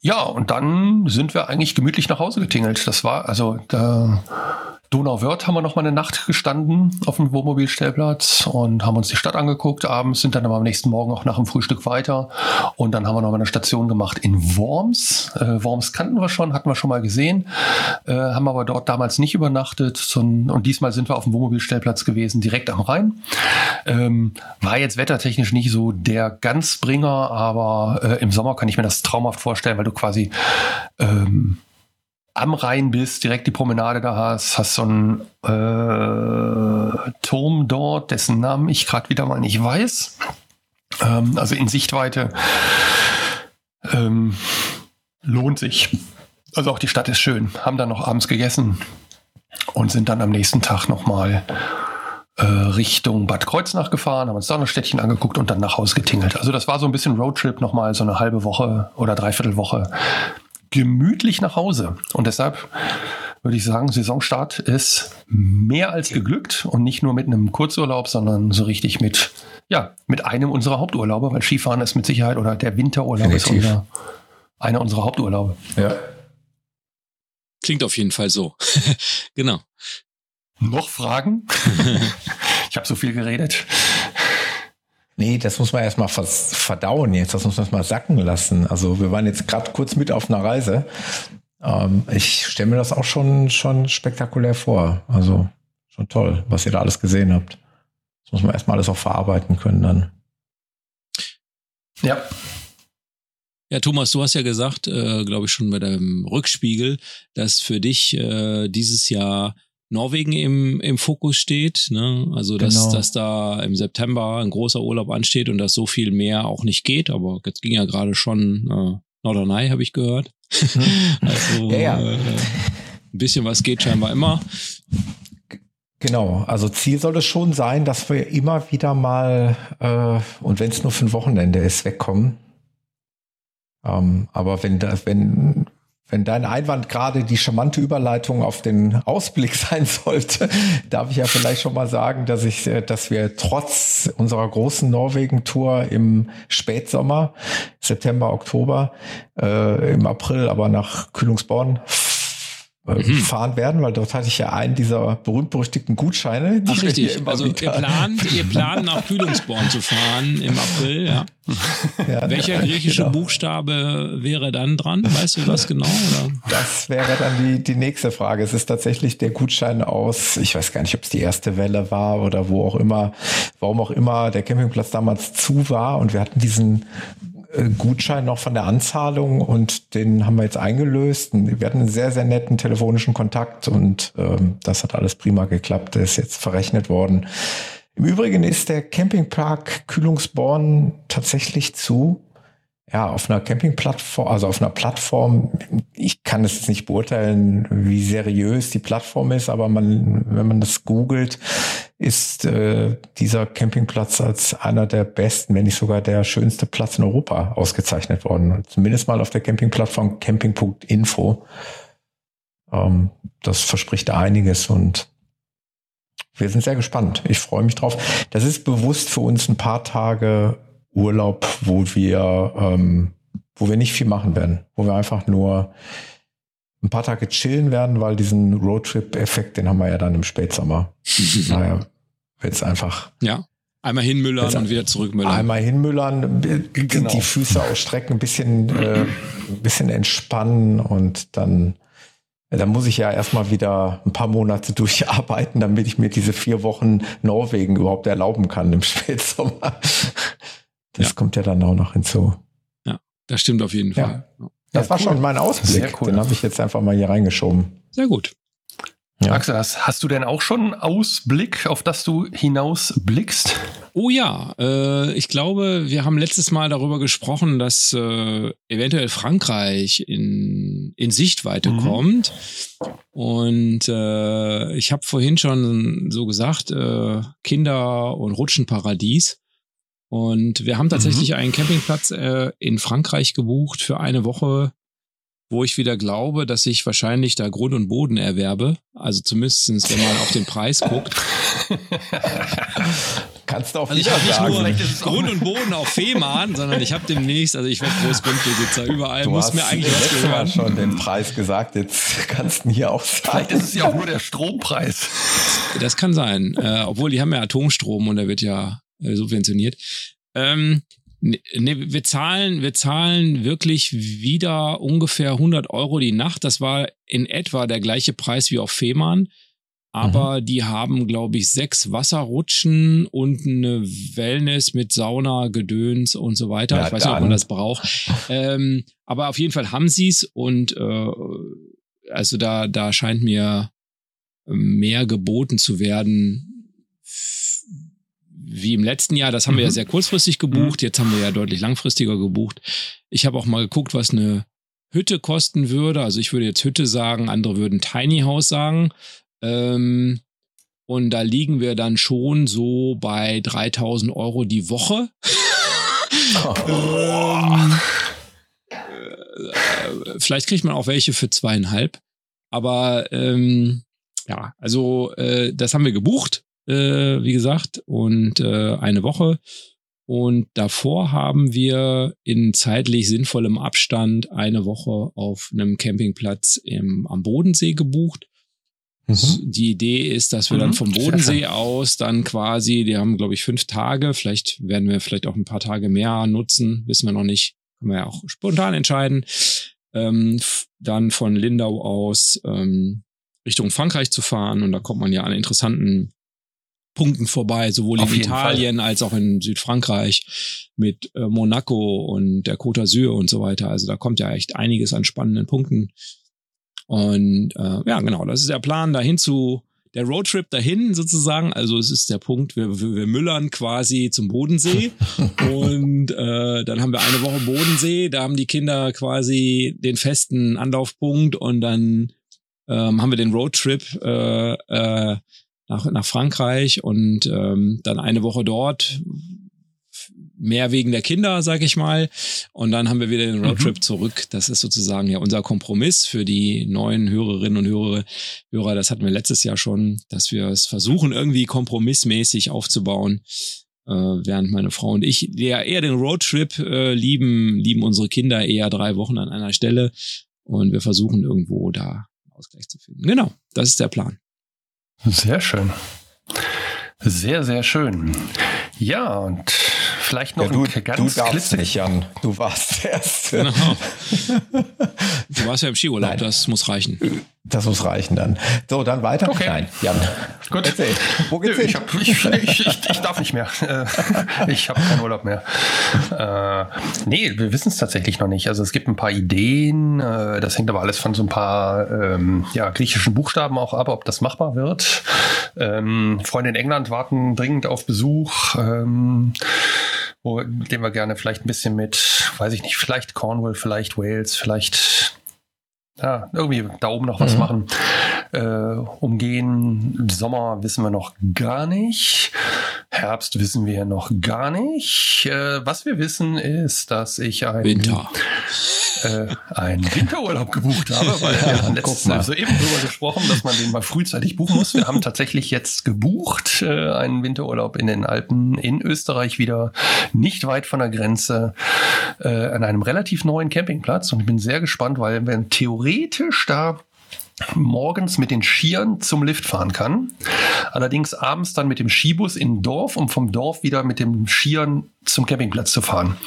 Ja, und dann sind wir eigentlich gemütlich nach Hause getingelt. Das war, also da Donauwörth haben wir noch mal eine Nacht gestanden auf dem Wohnmobilstellplatz und haben uns die Stadt angeguckt. Abends sind dann aber am nächsten Morgen auch nach dem Frühstück weiter. Und dann haben wir noch mal eine Station gemacht in Worms. Äh, Worms kannten wir schon, hatten wir schon mal gesehen, äh, haben aber dort damals nicht übernachtet. Sondern, und diesmal sind wir auf dem Wohnmobilstellplatz gewesen, direkt am Rhein. Ähm, war jetzt wettertechnisch nicht so der Ganzbringer, aber äh, im Sommer kann ich mir das traumhaft vorstellen, weil du quasi ähm, am Rhein bist, direkt die Promenade da hast, hast so einen äh, Turm dort, dessen Namen ich gerade wieder mal nicht weiß. Ähm, also in Sichtweite ähm, lohnt sich. Also auch die Stadt ist schön. Haben dann noch abends gegessen und sind dann am nächsten Tag nochmal äh, Richtung Bad Kreuznach gefahren, haben uns da ein Städtchen angeguckt und dann nach Hause getingelt. Also das war so ein bisschen Roadtrip nochmal, so eine halbe Woche oder dreiviertel Woche gemütlich nach Hause. Und deshalb würde ich sagen, Saisonstart ist mehr als geglückt und nicht nur mit einem Kurzurlaub, sondern so richtig mit, ja, mit einem unserer Haupturlaube, weil Skifahren ist mit Sicherheit oder der Winterurlaub Definitiv. ist unser, einer unserer Haupturlaube. Ja. Klingt auf jeden Fall so. [LAUGHS] genau. Noch Fragen? [LAUGHS] ich habe so viel geredet. Nee, das muss man erstmal verdauen jetzt, das muss man erstmal sacken lassen. Also wir waren jetzt gerade kurz mit auf einer Reise. Ähm, ich stelle mir das auch schon, schon spektakulär vor. Also schon toll, was ihr da alles gesehen habt. Das muss man erstmal alles auch verarbeiten können dann. Ja. Ja, Thomas, du hast ja gesagt, äh, glaube ich schon bei deinem Rückspiegel, dass für dich äh, dieses Jahr Norwegen im, im Fokus steht. Ne? Also, dass, genau. dass da im September ein großer Urlaub ansteht und dass so viel mehr auch nicht geht. Aber jetzt ging ja gerade schon äh, Norderney, habe ich gehört. Mhm. [LAUGHS] also ja, ja. Äh, ein bisschen was geht scheinbar immer. Genau, also Ziel soll es schon sein, dass wir immer wieder mal, äh, und wenn es nur für ein Wochenende ist, wegkommen. Ähm, aber wenn, da, wenn wenn dein Einwand gerade die charmante Überleitung auf den Ausblick [LAUGHS] sein sollte, darf ich ja vielleicht schon mal sagen, dass ich, äh, dass wir trotz unserer großen Norwegen-Tour im Spätsommer, September, Oktober, äh, im April aber nach Kühlungsborn äh, mhm. fahren werden, weil dort hatte ich ja einen dieser berühmt-berüchtigten Gutscheine. Ach, richtig. Also ihr plant, [LAUGHS] ihr plant nach Kühlungsborn zu fahren im April, ja. ja Welcher griechische genau. Buchstabe wäre dann dran? Weißt du das genau? Oder? Das wäre dann die, die nächste Frage. Es ist tatsächlich der Gutschein aus, ich weiß gar nicht, ob es die erste Welle war oder wo auch immer, warum auch immer der Campingplatz damals zu war und wir hatten diesen Gutschein noch von der Anzahlung und den haben wir jetzt eingelöst. Wir hatten einen sehr, sehr netten telefonischen Kontakt und ähm, das hat alles prima geklappt. Der ist jetzt verrechnet worden. Im Übrigen ist der Campingpark Kühlungsborn tatsächlich zu ja, auf einer Campingplattform, also auf einer Plattform, ich kann es jetzt nicht beurteilen, wie seriös die Plattform ist, aber man, wenn man das googelt, ist äh, dieser Campingplatz als einer der besten, wenn nicht sogar der schönste Platz in Europa ausgezeichnet worden. Zumindest mal auf der Campingplattform camping.info. Ähm, das verspricht einiges und wir sind sehr gespannt. Ich freue mich drauf. Das ist bewusst für uns ein paar Tage Urlaub, wo wir, ähm, wo wir nicht viel machen werden, wo wir einfach nur ein paar Tage chillen werden, weil diesen Roadtrip-Effekt, den haben wir ja dann im Spätsommer. [LAUGHS] naja, es einfach. Ja. Einmal hinmüllern und wieder zurückmüllern. Einmal hinmüllern, genau. die Füße ausstrecken, ein bisschen, äh, ein bisschen entspannen und dann, dann muss ich ja erstmal wieder ein paar Monate [LAUGHS] durcharbeiten, damit ich mir diese vier Wochen Norwegen überhaupt erlauben kann im Spätsommer. Das ja. kommt ja dann auch noch hinzu. Ja, das stimmt auf jeden Fall. Ja. Das ja, war cool. schon mein Ausblick. Cool. Den habe ich jetzt einfach mal hier reingeschoben. Sehr gut. Ja. Axel, hast, hast, du denn auch schon Ausblick, auf das du hinaus blickst? Oh ja, äh, ich glaube, wir haben letztes Mal darüber gesprochen, dass äh, eventuell Frankreich in, in Sichtweite mhm. kommt. Und äh, ich habe vorhin schon so gesagt, äh, Kinder- und Rutschenparadies. Und wir haben tatsächlich mhm. einen Campingplatz äh, in Frankreich gebucht für eine Woche, wo ich wieder glaube, dass ich wahrscheinlich da Grund und Boden erwerbe. Also zumindestens, wenn man auf den Preis guckt. [LAUGHS] Kannst du auch also ich habe nicht nur Grund und Boden auf Fehmarn, sondern ich habe demnächst, also ich werde Großgrundbesitzer, überall du muss mir eigentlich was gehören. schon den Preis gesagt, jetzt kannst du hier auch sagen. Vielleicht ist es ja auch nur der [LAUGHS] Strompreis. Das kann sein, äh, obwohl die haben ja Atomstrom und der wird ja äh, subventioniert. Ähm, ne, ne, wir zahlen, wir zahlen wirklich wieder ungefähr 100 Euro die Nacht. Das war in etwa der gleiche Preis wie auf Fehmarn. Aber mhm. die haben, glaube ich, sechs Wasserrutschen und eine Wellness mit Sauna, Gedöns und so weiter. Ja, ich weiß nicht, ob man das braucht. ähm, aber auf jeden Fall haben sie es und äh, also da, da scheint mir mehr geboten zu werden wie im letzten Jahr. Das haben mhm. wir ja mhm. sehr kurzfristig gebucht. Jetzt haben wir ja deutlich langfristiger gebucht. Ich habe auch mal geguckt, was eine Hütte kosten würde. Also ich würde jetzt Hütte sagen, andere würden Tiny House sagen. Ähm, und da liegen wir dann schon so bei 3000 Euro die Woche. [LAUGHS] ähm, äh, vielleicht kriegt man auch welche für zweieinhalb. Aber ähm, ja, also äh, das haben wir gebucht äh, wie gesagt, und äh, eine Woche. Und davor haben wir in zeitlich sinnvollem Abstand eine Woche auf einem Campingplatz im, am Bodensee gebucht. Mhm. Die Idee ist, dass wir mhm. dann vom Bodensee aus dann quasi, die haben, glaube ich, fünf Tage, vielleicht werden wir vielleicht auch ein paar Tage mehr nutzen, wissen wir noch nicht, können wir ja auch spontan entscheiden. Ähm, dann von Lindau aus ähm, Richtung Frankreich zu fahren und da kommt man ja an interessanten Punkten vorbei, sowohl Auf in Italien Fall. als auch in Südfrankreich mit äh, Monaco und der Côte d'Azur und so weiter. Also da kommt ja echt einiges an spannenden Punkten. Und äh, ja, genau, das ist der Plan, dahin zu, der Roadtrip dahin sozusagen. Also es ist der Punkt, wir, wir, wir müllern quasi zum Bodensee [LAUGHS] und äh, dann haben wir eine Woche Bodensee, da haben die Kinder quasi den festen Anlaufpunkt und dann ähm, haben wir den Roadtrip äh, äh, nach, nach Frankreich und ähm, dann eine Woche dort, mehr wegen der Kinder, sag ich mal. Und dann haben wir wieder den Roadtrip mhm. zurück. Das ist sozusagen ja unser Kompromiss für die neuen Hörerinnen und Hörer. Hörer, das hatten wir letztes Jahr schon, dass wir es versuchen, irgendwie kompromissmäßig aufzubauen. Äh, während meine Frau und ich ja eher den Roadtrip äh, lieben, lieben unsere Kinder eher drei Wochen an einer Stelle. Und wir versuchen irgendwo da Ausgleich zu finden. Genau, das ist der Plan. Sehr schön. Sehr, sehr schön. Ja, und vielleicht noch ja, du, ein ganz du darfst nicht, Jan. Du warst der Erste. Genau. [LAUGHS] Du warst ja im Skiurlaub, Nein. das muss reichen. Das muss reichen dann. So, dann weiter. Okay. Nein, Jan. Gut. Erzähl. Wo geht's Nö, hin? Ich, hab, ich, ich, ich, ich, darf nicht mehr. Äh, ich habe keinen Urlaub mehr. Äh, nee, wir wissen es tatsächlich noch nicht. Also es gibt ein paar Ideen. Äh, das hängt aber alles von so ein paar ähm, ja, griechischen Buchstaben auch ab, ob das machbar wird. Ähm, Freunde in England warten dringend auf Besuch. Ähm, wo, den wir gerne vielleicht ein bisschen mit, weiß ich nicht, vielleicht Cornwall, vielleicht Wales, vielleicht ja, irgendwie da oben noch was mhm. machen. Äh, umgehen. Sommer wissen wir noch gar nicht. Herbst wissen wir noch gar nicht. Äh, was wir wissen ist, dass ich ein Winter äh, einen [LAUGHS] Winterurlaub gebucht habe, weil [LAUGHS] wir haben letztens soeben darüber gesprochen, dass man den mal frühzeitig buchen muss. Wir haben tatsächlich jetzt gebucht äh, einen Winterurlaub in den Alpen in Österreich wieder, nicht weit von der Grenze, äh, an einem relativ neuen Campingplatz und ich bin sehr gespannt, weil wir theoretisch da morgens mit den Skiern zum Lift fahren kann. Allerdings abends dann mit dem Skibus in Dorf, um vom Dorf wieder mit dem Skiern zum Campingplatz zu fahren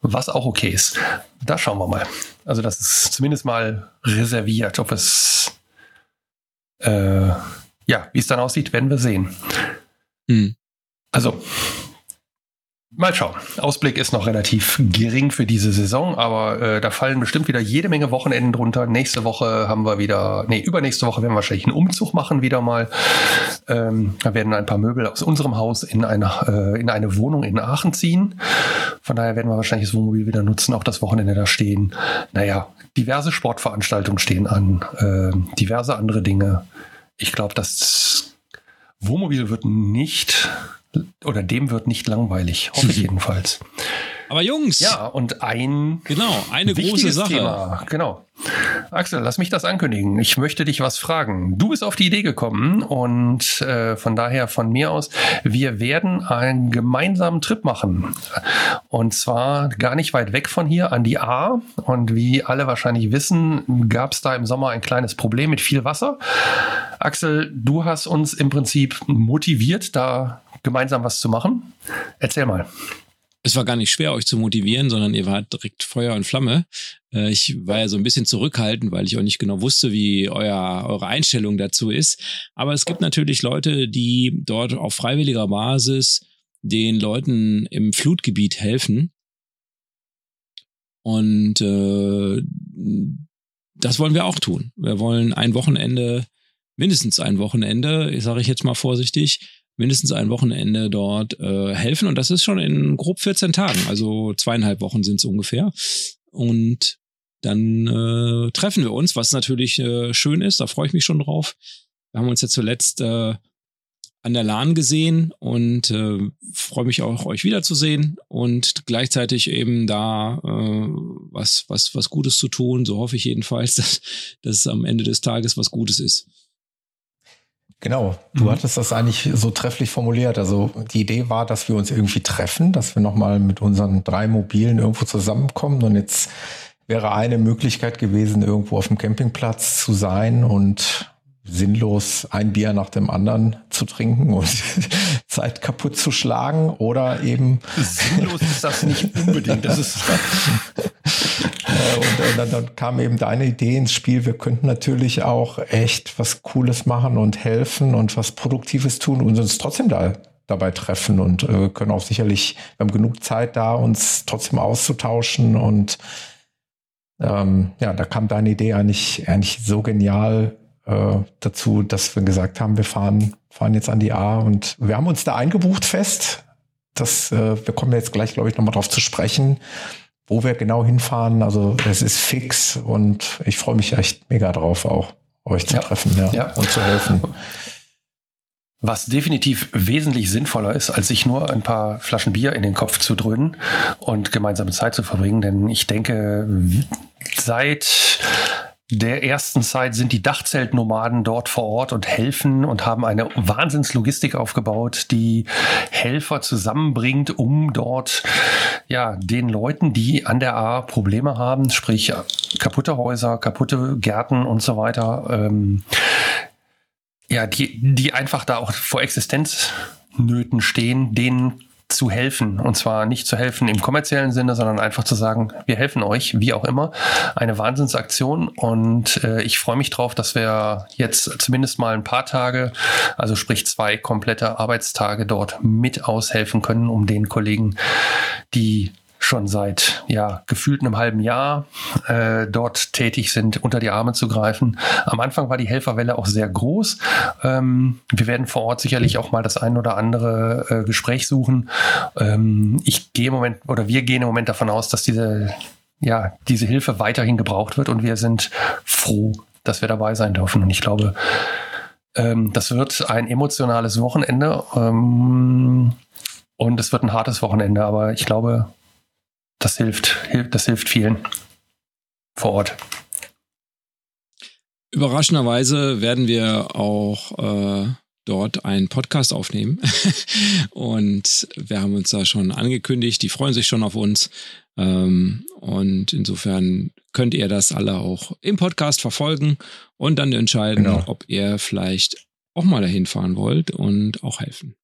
was auch okay ist. Da schauen wir mal. Also das ist zumindest mal reserviert. Ob es, äh, ja, wie es dann aussieht, werden wir sehen. Mhm. Also Mal schauen. Ausblick ist noch relativ gering für diese Saison, aber äh, da fallen bestimmt wieder jede Menge Wochenenden drunter. Nächste Woche haben wir wieder, nee, übernächste Woche werden wir wahrscheinlich einen Umzug machen wieder mal. Ähm, da werden ein paar Möbel aus unserem Haus in eine, äh, in eine Wohnung in Aachen ziehen. Von daher werden wir wahrscheinlich das Wohnmobil wieder nutzen, auch das Wochenende da stehen. Naja, diverse Sportveranstaltungen stehen an, äh, diverse andere Dinge. Ich glaube, das Wohnmobil wird nicht oder dem wird nicht langweilig, hoffe ich [LAUGHS] jedenfalls. Aber Jungs. Ja, und ein genau eine große Sache. Thema. Genau. Axel, lass mich das ankündigen. Ich möchte dich was fragen. Du bist auf die Idee gekommen und äh, von daher von mir aus, wir werden einen gemeinsamen Trip machen. Und zwar gar nicht weit weg von hier an die A. Und wie alle wahrscheinlich wissen, gab es da im Sommer ein kleines Problem mit viel Wasser. Axel, du hast uns im Prinzip motiviert, da gemeinsam was zu machen. Erzähl mal. Es war gar nicht schwer, euch zu motivieren, sondern ihr wart direkt Feuer und Flamme. Äh, ich war ja so ein bisschen zurückhaltend, weil ich auch nicht genau wusste, wie euer, eure Einstellung dazu ist. Aber es gibt natürlich Leute, die dort auf freiwilliger Basis den Leuten im Flutgebiet helfen. Und äh, das wollen wir auch tun. Wir wollen ein Wochenende, mindestens ein Wochenende, sage ich jetzt mal vorsichtig, mindestens ein Wochenende dort äh, helfen. Und das ist schon in grob 14 Tagen, also zweieinhalb Wochen sind es ungefähr. Und dann äh, treffen wir uns, was natürlich äh, schön ist, da freue ich mich schon drauf. Wir haben uns ja zuletzt äh, an der LAN gesehen und äh, freue mich auch, euch wiederzusehen und gleichzeitig eben da äh, was, was, was Gutes zu tun. So hoffe ich jedenfalls, [LAUGHS] dass, dass es am Ende des Tages was Gutes ist. Genau, du mhm. hattest das eigentlich so trefflich formuliert. Also die Idee war, dass wir uns irgendwie treffen, dass wir nochmal mit unseren drei Mobilen irgendwo zusammenkommen. Und jetzt wäre eine Möglichkeit gewesen, irgendwo auf dem Campingplatz zu sein und sinnlos ein Bier nach dem anderen zu trinken und [LAUGHS] Zeit kaputt zu schlagen oder eben sinnlos ist das nicht unbedingt. Das ist [LAUGHS] [LAUGHS] äh, und dann, dann kam eben deine Idee ins Spiel. Wir könnten natürlich auch echt was Cooles machen und helfen und was Produktives tun und uns trotzdem da dabei treffen und äh, können auch sicherlich, wir haben genug Zeit da, uns trotzdem auszutauschen und ähm, ja, da kam deine Idee eigentlich, eigentlich so genial äh, dazu, dass wir gesagt haben, wir fahren, fahren jetzt an die A und wir haben uns da eingebucht fest. Das, äh, wir kommen jetzt gleich, glaube ich, nochmal drauf zu sprechen, wo wir genau hinfahren. Also es ist fix und ich freue mich echt mega drauf, auch euch zu ja. treffen ja, ja. und zu helfen. Was definitiv wesentlich sinnvoller ist, als sich nur ein paar Flaschen Bier in den Kopf zu dröhnen und gemeinsame Zeit zu verbringen. Denn ich denke, seit der ersten Zeit sind die Dachzeltnomaden dort vor Ort und helfen und haben eine Wahnsinnslogistik aufgebaut, die Helfer zusammenbringt, um dort ja den Leuten, die an der A Probleme haben, sprich kaputte Häuser, kaputte Gärten und so weiter, ähm, ja, die, die einfach da auch vor Existenznöten stehen, denen zu helfen. Und zwar nicht zu helfen im kommerziellen Sinne, sondern einfach zu sagen, wir helfen euch, wie auch immer. Eine Wahnsinnsaktion. Und äh, ich freue mich drauf, dass wir jetzt zumindest mal ein paar Tage, also sprich zwei komplette Arbeitstage dort mit aushelfen können, um den Kollegen, die schon seit ja gefühlt einem halben Jahr äh, dort tätig sind, unter die Arme zu greifen. Am Anfang war die Helferwelle auch sehr groß. Ähm, wir werden vor Ort sicherlich auch mal das ein oder andere äh, Gespräch suchen. Ähm, ich gehe im Moment oder wir gehen im Moment davon aus, dass diese ja diese Hilfe weiterhin gebraucht wird und wir sind froh, dass wir dabei sein dürfen. Und ich glaube, ähm, das wird ein emotionales Wochenende. Ähm, und es wird ein hartes Wochenende, aber ich glaube, das hilft, das hilft vielen vor Ort. Überraschenderweise werden wir auch äh, dort einen Podcast aufnehmen. [LAUGHS] und wir haben uns da schon angekündigt, die freuen sich schon auf uns. Ähm, und insofern könnt ihr das alle auch im Podcast verfolgen und dann entscheiden, genau. ob ihr vielleicht auch mal dahin fahren wollt und auch helfen.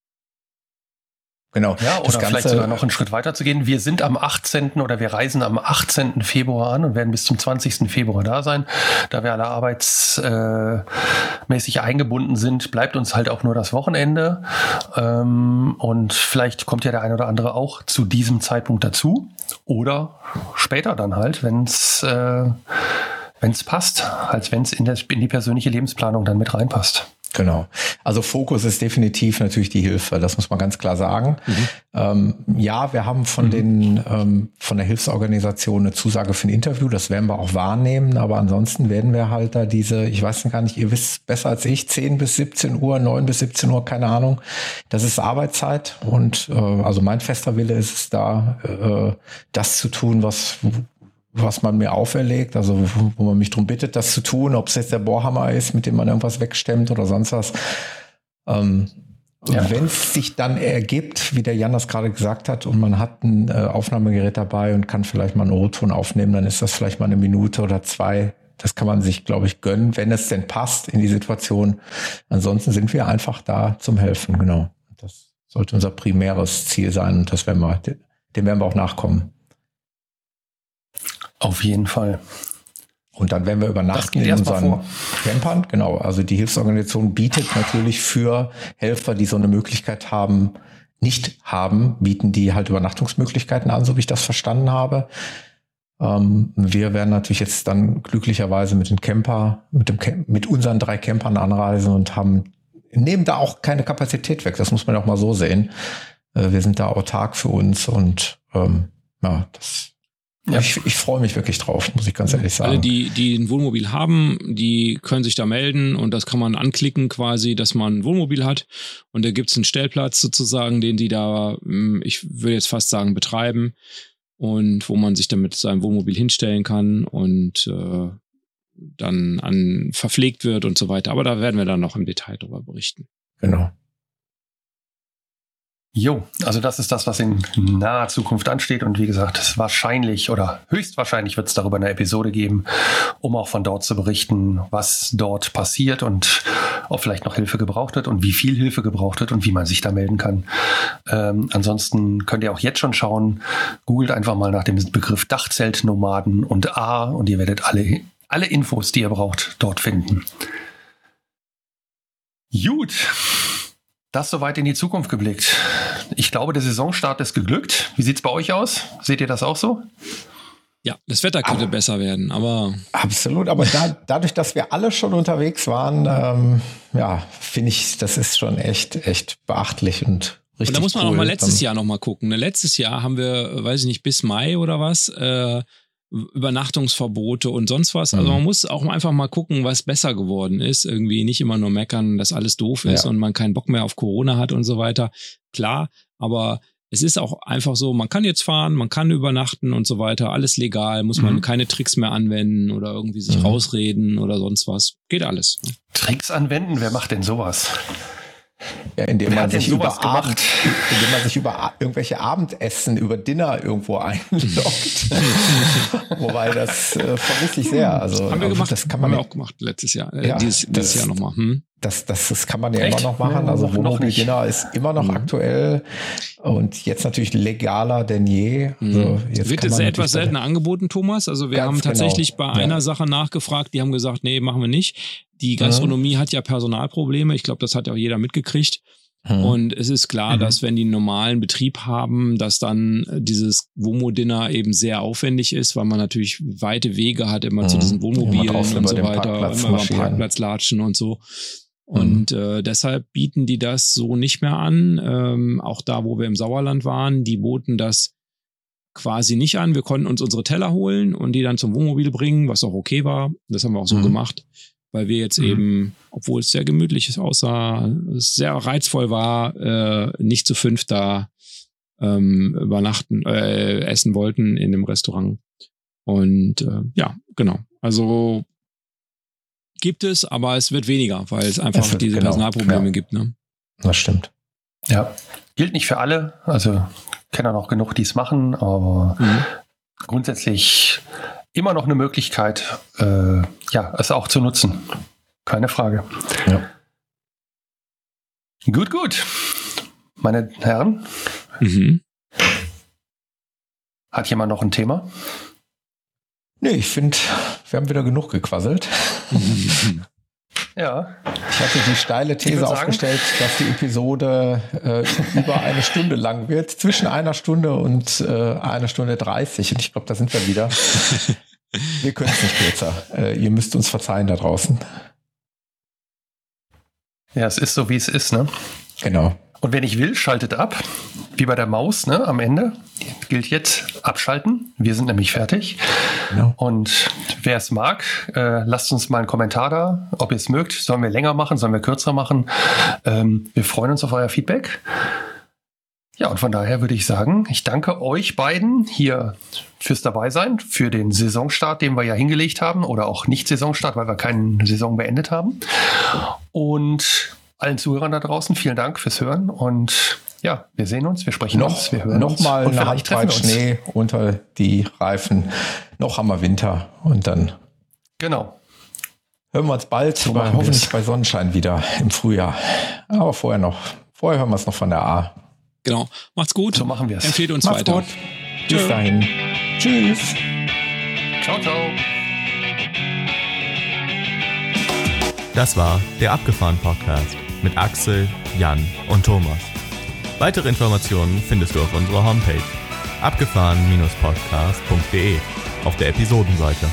Genau. Ja, oder vielleicht sogar noch einen Schritt weiter zu gehen. Wir sind am 18. oder wir reisen am 18. Februar an und werden bis zum 20. Februar da sein. Da wir alle arbeitsmäßig eingebunden sind, bleibt uns halt auch nur das Wochenende. Ähm, und vielleicht kommt ja der eine oder andere auch zu diesem Zeitpunkt dazu. Oder später dann halt, wenn es äh, wenn's passt, als wenn es in, in die persönliche Lebensplanung dann mit reinpasst. Genau. Also Fokus ist definitiv natürlich die Hilfe. Das muss man ganz klar sagen. Mhm. Ähm, ja, wir haben von mhm. den ähm, von der Hilfsorganisation eine Zusage für ein Interview. Das werden wir auch wahrnehmen. Aber ansonsten werden wir halt da diese, ich weiß gar nicht, ihr wisst besser als ich, 10 bis 17 Uhr, 9 bis 17 Uhr, keine Ahnung. Das ist Arbeitszeit. Und äh, also mein fester Wille ist es da, äh, das zu tun, was was man mir auferlegt, also wo, man mich darum bittet, das zu tun, ob es jetzt der Bohrhammer ist, mit dem man irgendwas wegstemmt oder sonst was. Ähm, ja. Wenn es sich dann ergibt, wie der Jan das gerade gesagt hat, und man hat ein äh, Aufnahmegerät dabei und kann vielleicht mal einen O-Ton aufnehmen, dann ist das vielleicht mal eine Minute oder zwei. Das kann man sich, glaube ich, gönnen, wenn es denn passt in die Situation. Ansonsten sind wir einfach da zum Helfen, genau. Das sollte unser primäres Ziel sein und das werden wir, dem werden wir auch nachkommen. Auf jeden Fall. Und dann werden wir übernachten in unseren Campern. Genau. Also die Hilfsorganisation bietet natürlich für Helfer, die so eine Möglichkeit haben, nicht haben, bieten die halt Übernachtungsmöglichkeiten an, so wie ich das verstanden habe. Ähm, wir werden natürlich jetzt dann glücklicherweise mit den Camper, mit dem mit unseren drei Campern anreisen und haben nehmen da auch keine Kapazität weg. Das muss man auch mal so sehen. Äh, wir sind da autark für uns und ähm, ja, das ja. Ich, ich freue mich wirklich drauf, muss ich ganz ehrlich sagen. Alle, die, die ein Wohnmobil haben, die können sich da melden und das kann man anklicken quasi, dass man ein Wohnmobil hat. Und da gibt's einen Stellplatz sozusagen, den die da, hm, ich würde jetzt fast sagen, betreiben und wo man sich damit sein Wohnmobil hinstellen kann und äh, dann an verpflegt wird und so weiter. Aber da werden wir dann noch im Detail drüber berichten. Genau. Jo, also das ist das, was in naher Zukunft ansteht. Und wie gesagt, wahrscheinlich oder höchstwahrscheinlich wird es darüber eine Episode geben, um auch von dort zu berichten, was dort passiert und ob vielleicht noch Hilfe gebraucht wird und wie viel Hilfe gebraucht wird und wie man sich da melden kann. Ähm, ansonsten könnt ihr auch jetzt schon schauen, googelt einfach mal nach dem Begriff Dachzeltnomaden und A und ihr werdet alle, alle Infos, die ihr braucht, dort finden. Gut. Das soweit in die Zukunft geblickt. Ich glaube, der Saisonstart ist geglückt. Wie sieht es bei euch aus? Seht ihr das auch so? Ja, das Wetter könnte aber, besser werden, aber. Absolut, aber da, dadurch, dass wir alle schon unterwegs waren, ähm, ja, finde ich, das ist schon echt, echt beachtlich und richtig. Und da muss man cool. auch mal letztes Jahr noch mal gucken. Ne, letztes Jahr haben wir, weiß ich nicht, bis Mai oder was, äh, Übernachtungsverbote und sonst was. Also man mhm. muss auch einfach mal gucken, was besser geworden ist. Irgendwie nicht immer nur meckern, dass alles doof ist ja. und man keinen Bock mehr auf Corona hat und so weiter. Klar, aber es ist auch einfach so, man kann jetzt fahren, man kann übernachten und so weiter, alles legal, muss man mhm. keine Tricks mehr anwenden oder irgendwie sich mhm. rausreden oder sonst was. Geht alles. Tricks anwenden? Wer macht denn sowas? Ja, [LAUGHS] indem man, sich über Abend, indem man sich über irgendwelche Abendessen, über Dinner irgendwo einloggt. [LAUGHS] Wobei das äh, vermisse ich sehr. Also, haben wir gemacht. Das kann man haben wir auch gemacht letztes Jahr. Äh, ja, dieses, dieses Jahr nochmal. Hm? Das, das, das kann man ja Echt? immer noch machen. Also Wohnmobil Dinner ist immer noch mhm. aktuell und jetzt natürlich legaler denn je. Mhm. Also jetzt Wird es etwas seltener angeboten, Thomas? Also wir haben tatsächlich genau. bei einer ja. Sache nachgefragt, die haben gesagt, nee, machen wir nicht. Die Gastronomie mhm. hat ja Personalprobleme. Ich glaube, das hat ja auch jeder mitgekriegt. Mhm. Und es ist klar, mhm. dass wenn die einen normalen Betrieb haben, dass dann dieses Womo-Dinner eben sehr aufwendig ist, weil man natürlich weite Wege hat immer mhm. zu diesen Wohnmobilen und so weiter, Parkplatz immer beim Parkplatz latschen und so. Und mhm. äh, deshalb bieten die das so nicht mehr an. Ähm, auch da, wo wir im Sauerland waren, die boten das quasi nicht an. Wir konnten uns unsere Teller holen und die dann zum Wohnmobil bringen, was auch okay war. Das haben wir auch so mhm. gemacht weil wir jetzt mhm. eben, obwohl es sehr gemütlich aussah, sehr reizvoll war, äh, nicht zu fünf da ähm, übernachten, äh, essen wollten in dem Restaurant. Und äh, ja, genau. Also gibt es, aber es wird weniger, weil es einfach es diese genau, Personalprobleme ja. gibt. Ne? Das stimmt. Ja, gilt nicht für alle. Also kenne auch noch genug, die es machen, aber mhm. grundsätzlich immer noch eine Möglichkeit, äh, ja, es auch zu nutzen. Keine Frage. Ja. Gut, gut. Meine Herren. Mhm. Hat jemand noch ein Thema? Nee, ich finde, wir haben wieder genug gequasselt. [LAUGHS] Ja. Ich hatte die steile These aufgestellt, dass die Episode äh, über eine Stunde lang wird, zwischen einer Stunde und äh, einer Stunde dreißig. Und ich glaube, da sind wir wieder. Wir können es nicht kürzer. Äh, ihr müsst uns verzeihen da draußen. Ja, es ist so, wie es ist, ne? Genau. Und wer nicht will, schaltet ab. Wie bei der Maus, ne? Am Ende gilt jetzt abschalten. Wir sind nämlich fertig. Genau. Und wer es mag, äh, lasst uns mal einen Kommentar da, ob ihr es mögt. Sollen wir länger machen, sollen wir kürzer machen? Ähm, wir freuen uns auf euer Feedback. Ja, und von daher würde ich sagen, ich danke euch beiden hier fürs Dabeisein, für den Saisonstart, den wir ja hingelegt haben, oder auch nicht Saisonstart, weil wir keine Saison beendet haben. Und allen Zuhörern da draußen, vielen Dank fürs Hören und ja, wir sehen uns, wir sprechen noch, uns, wir hören noch uns. mal eine Handbreit Schnee unter die Reifen. Noch haben wir Winter und dann genau. hören wir uns bald, so bei, hoffentlich bei Sonnenschein wieder im Frühjahr. Aber vorher noch, vorher hören wir es noch von der A. Genau. Macht's gut. So machen wir es. Empfehlt uns Macht's weiter. Gut. Bis Tschö. dahin. Tschüss. Ciao, ciao. Das war der Abgefahren Podcast mit Axel, Jan und Thomas. Weitere Informationen findest du auf unserer Homepage abgefahren-podcast.de auf der Episodenseite.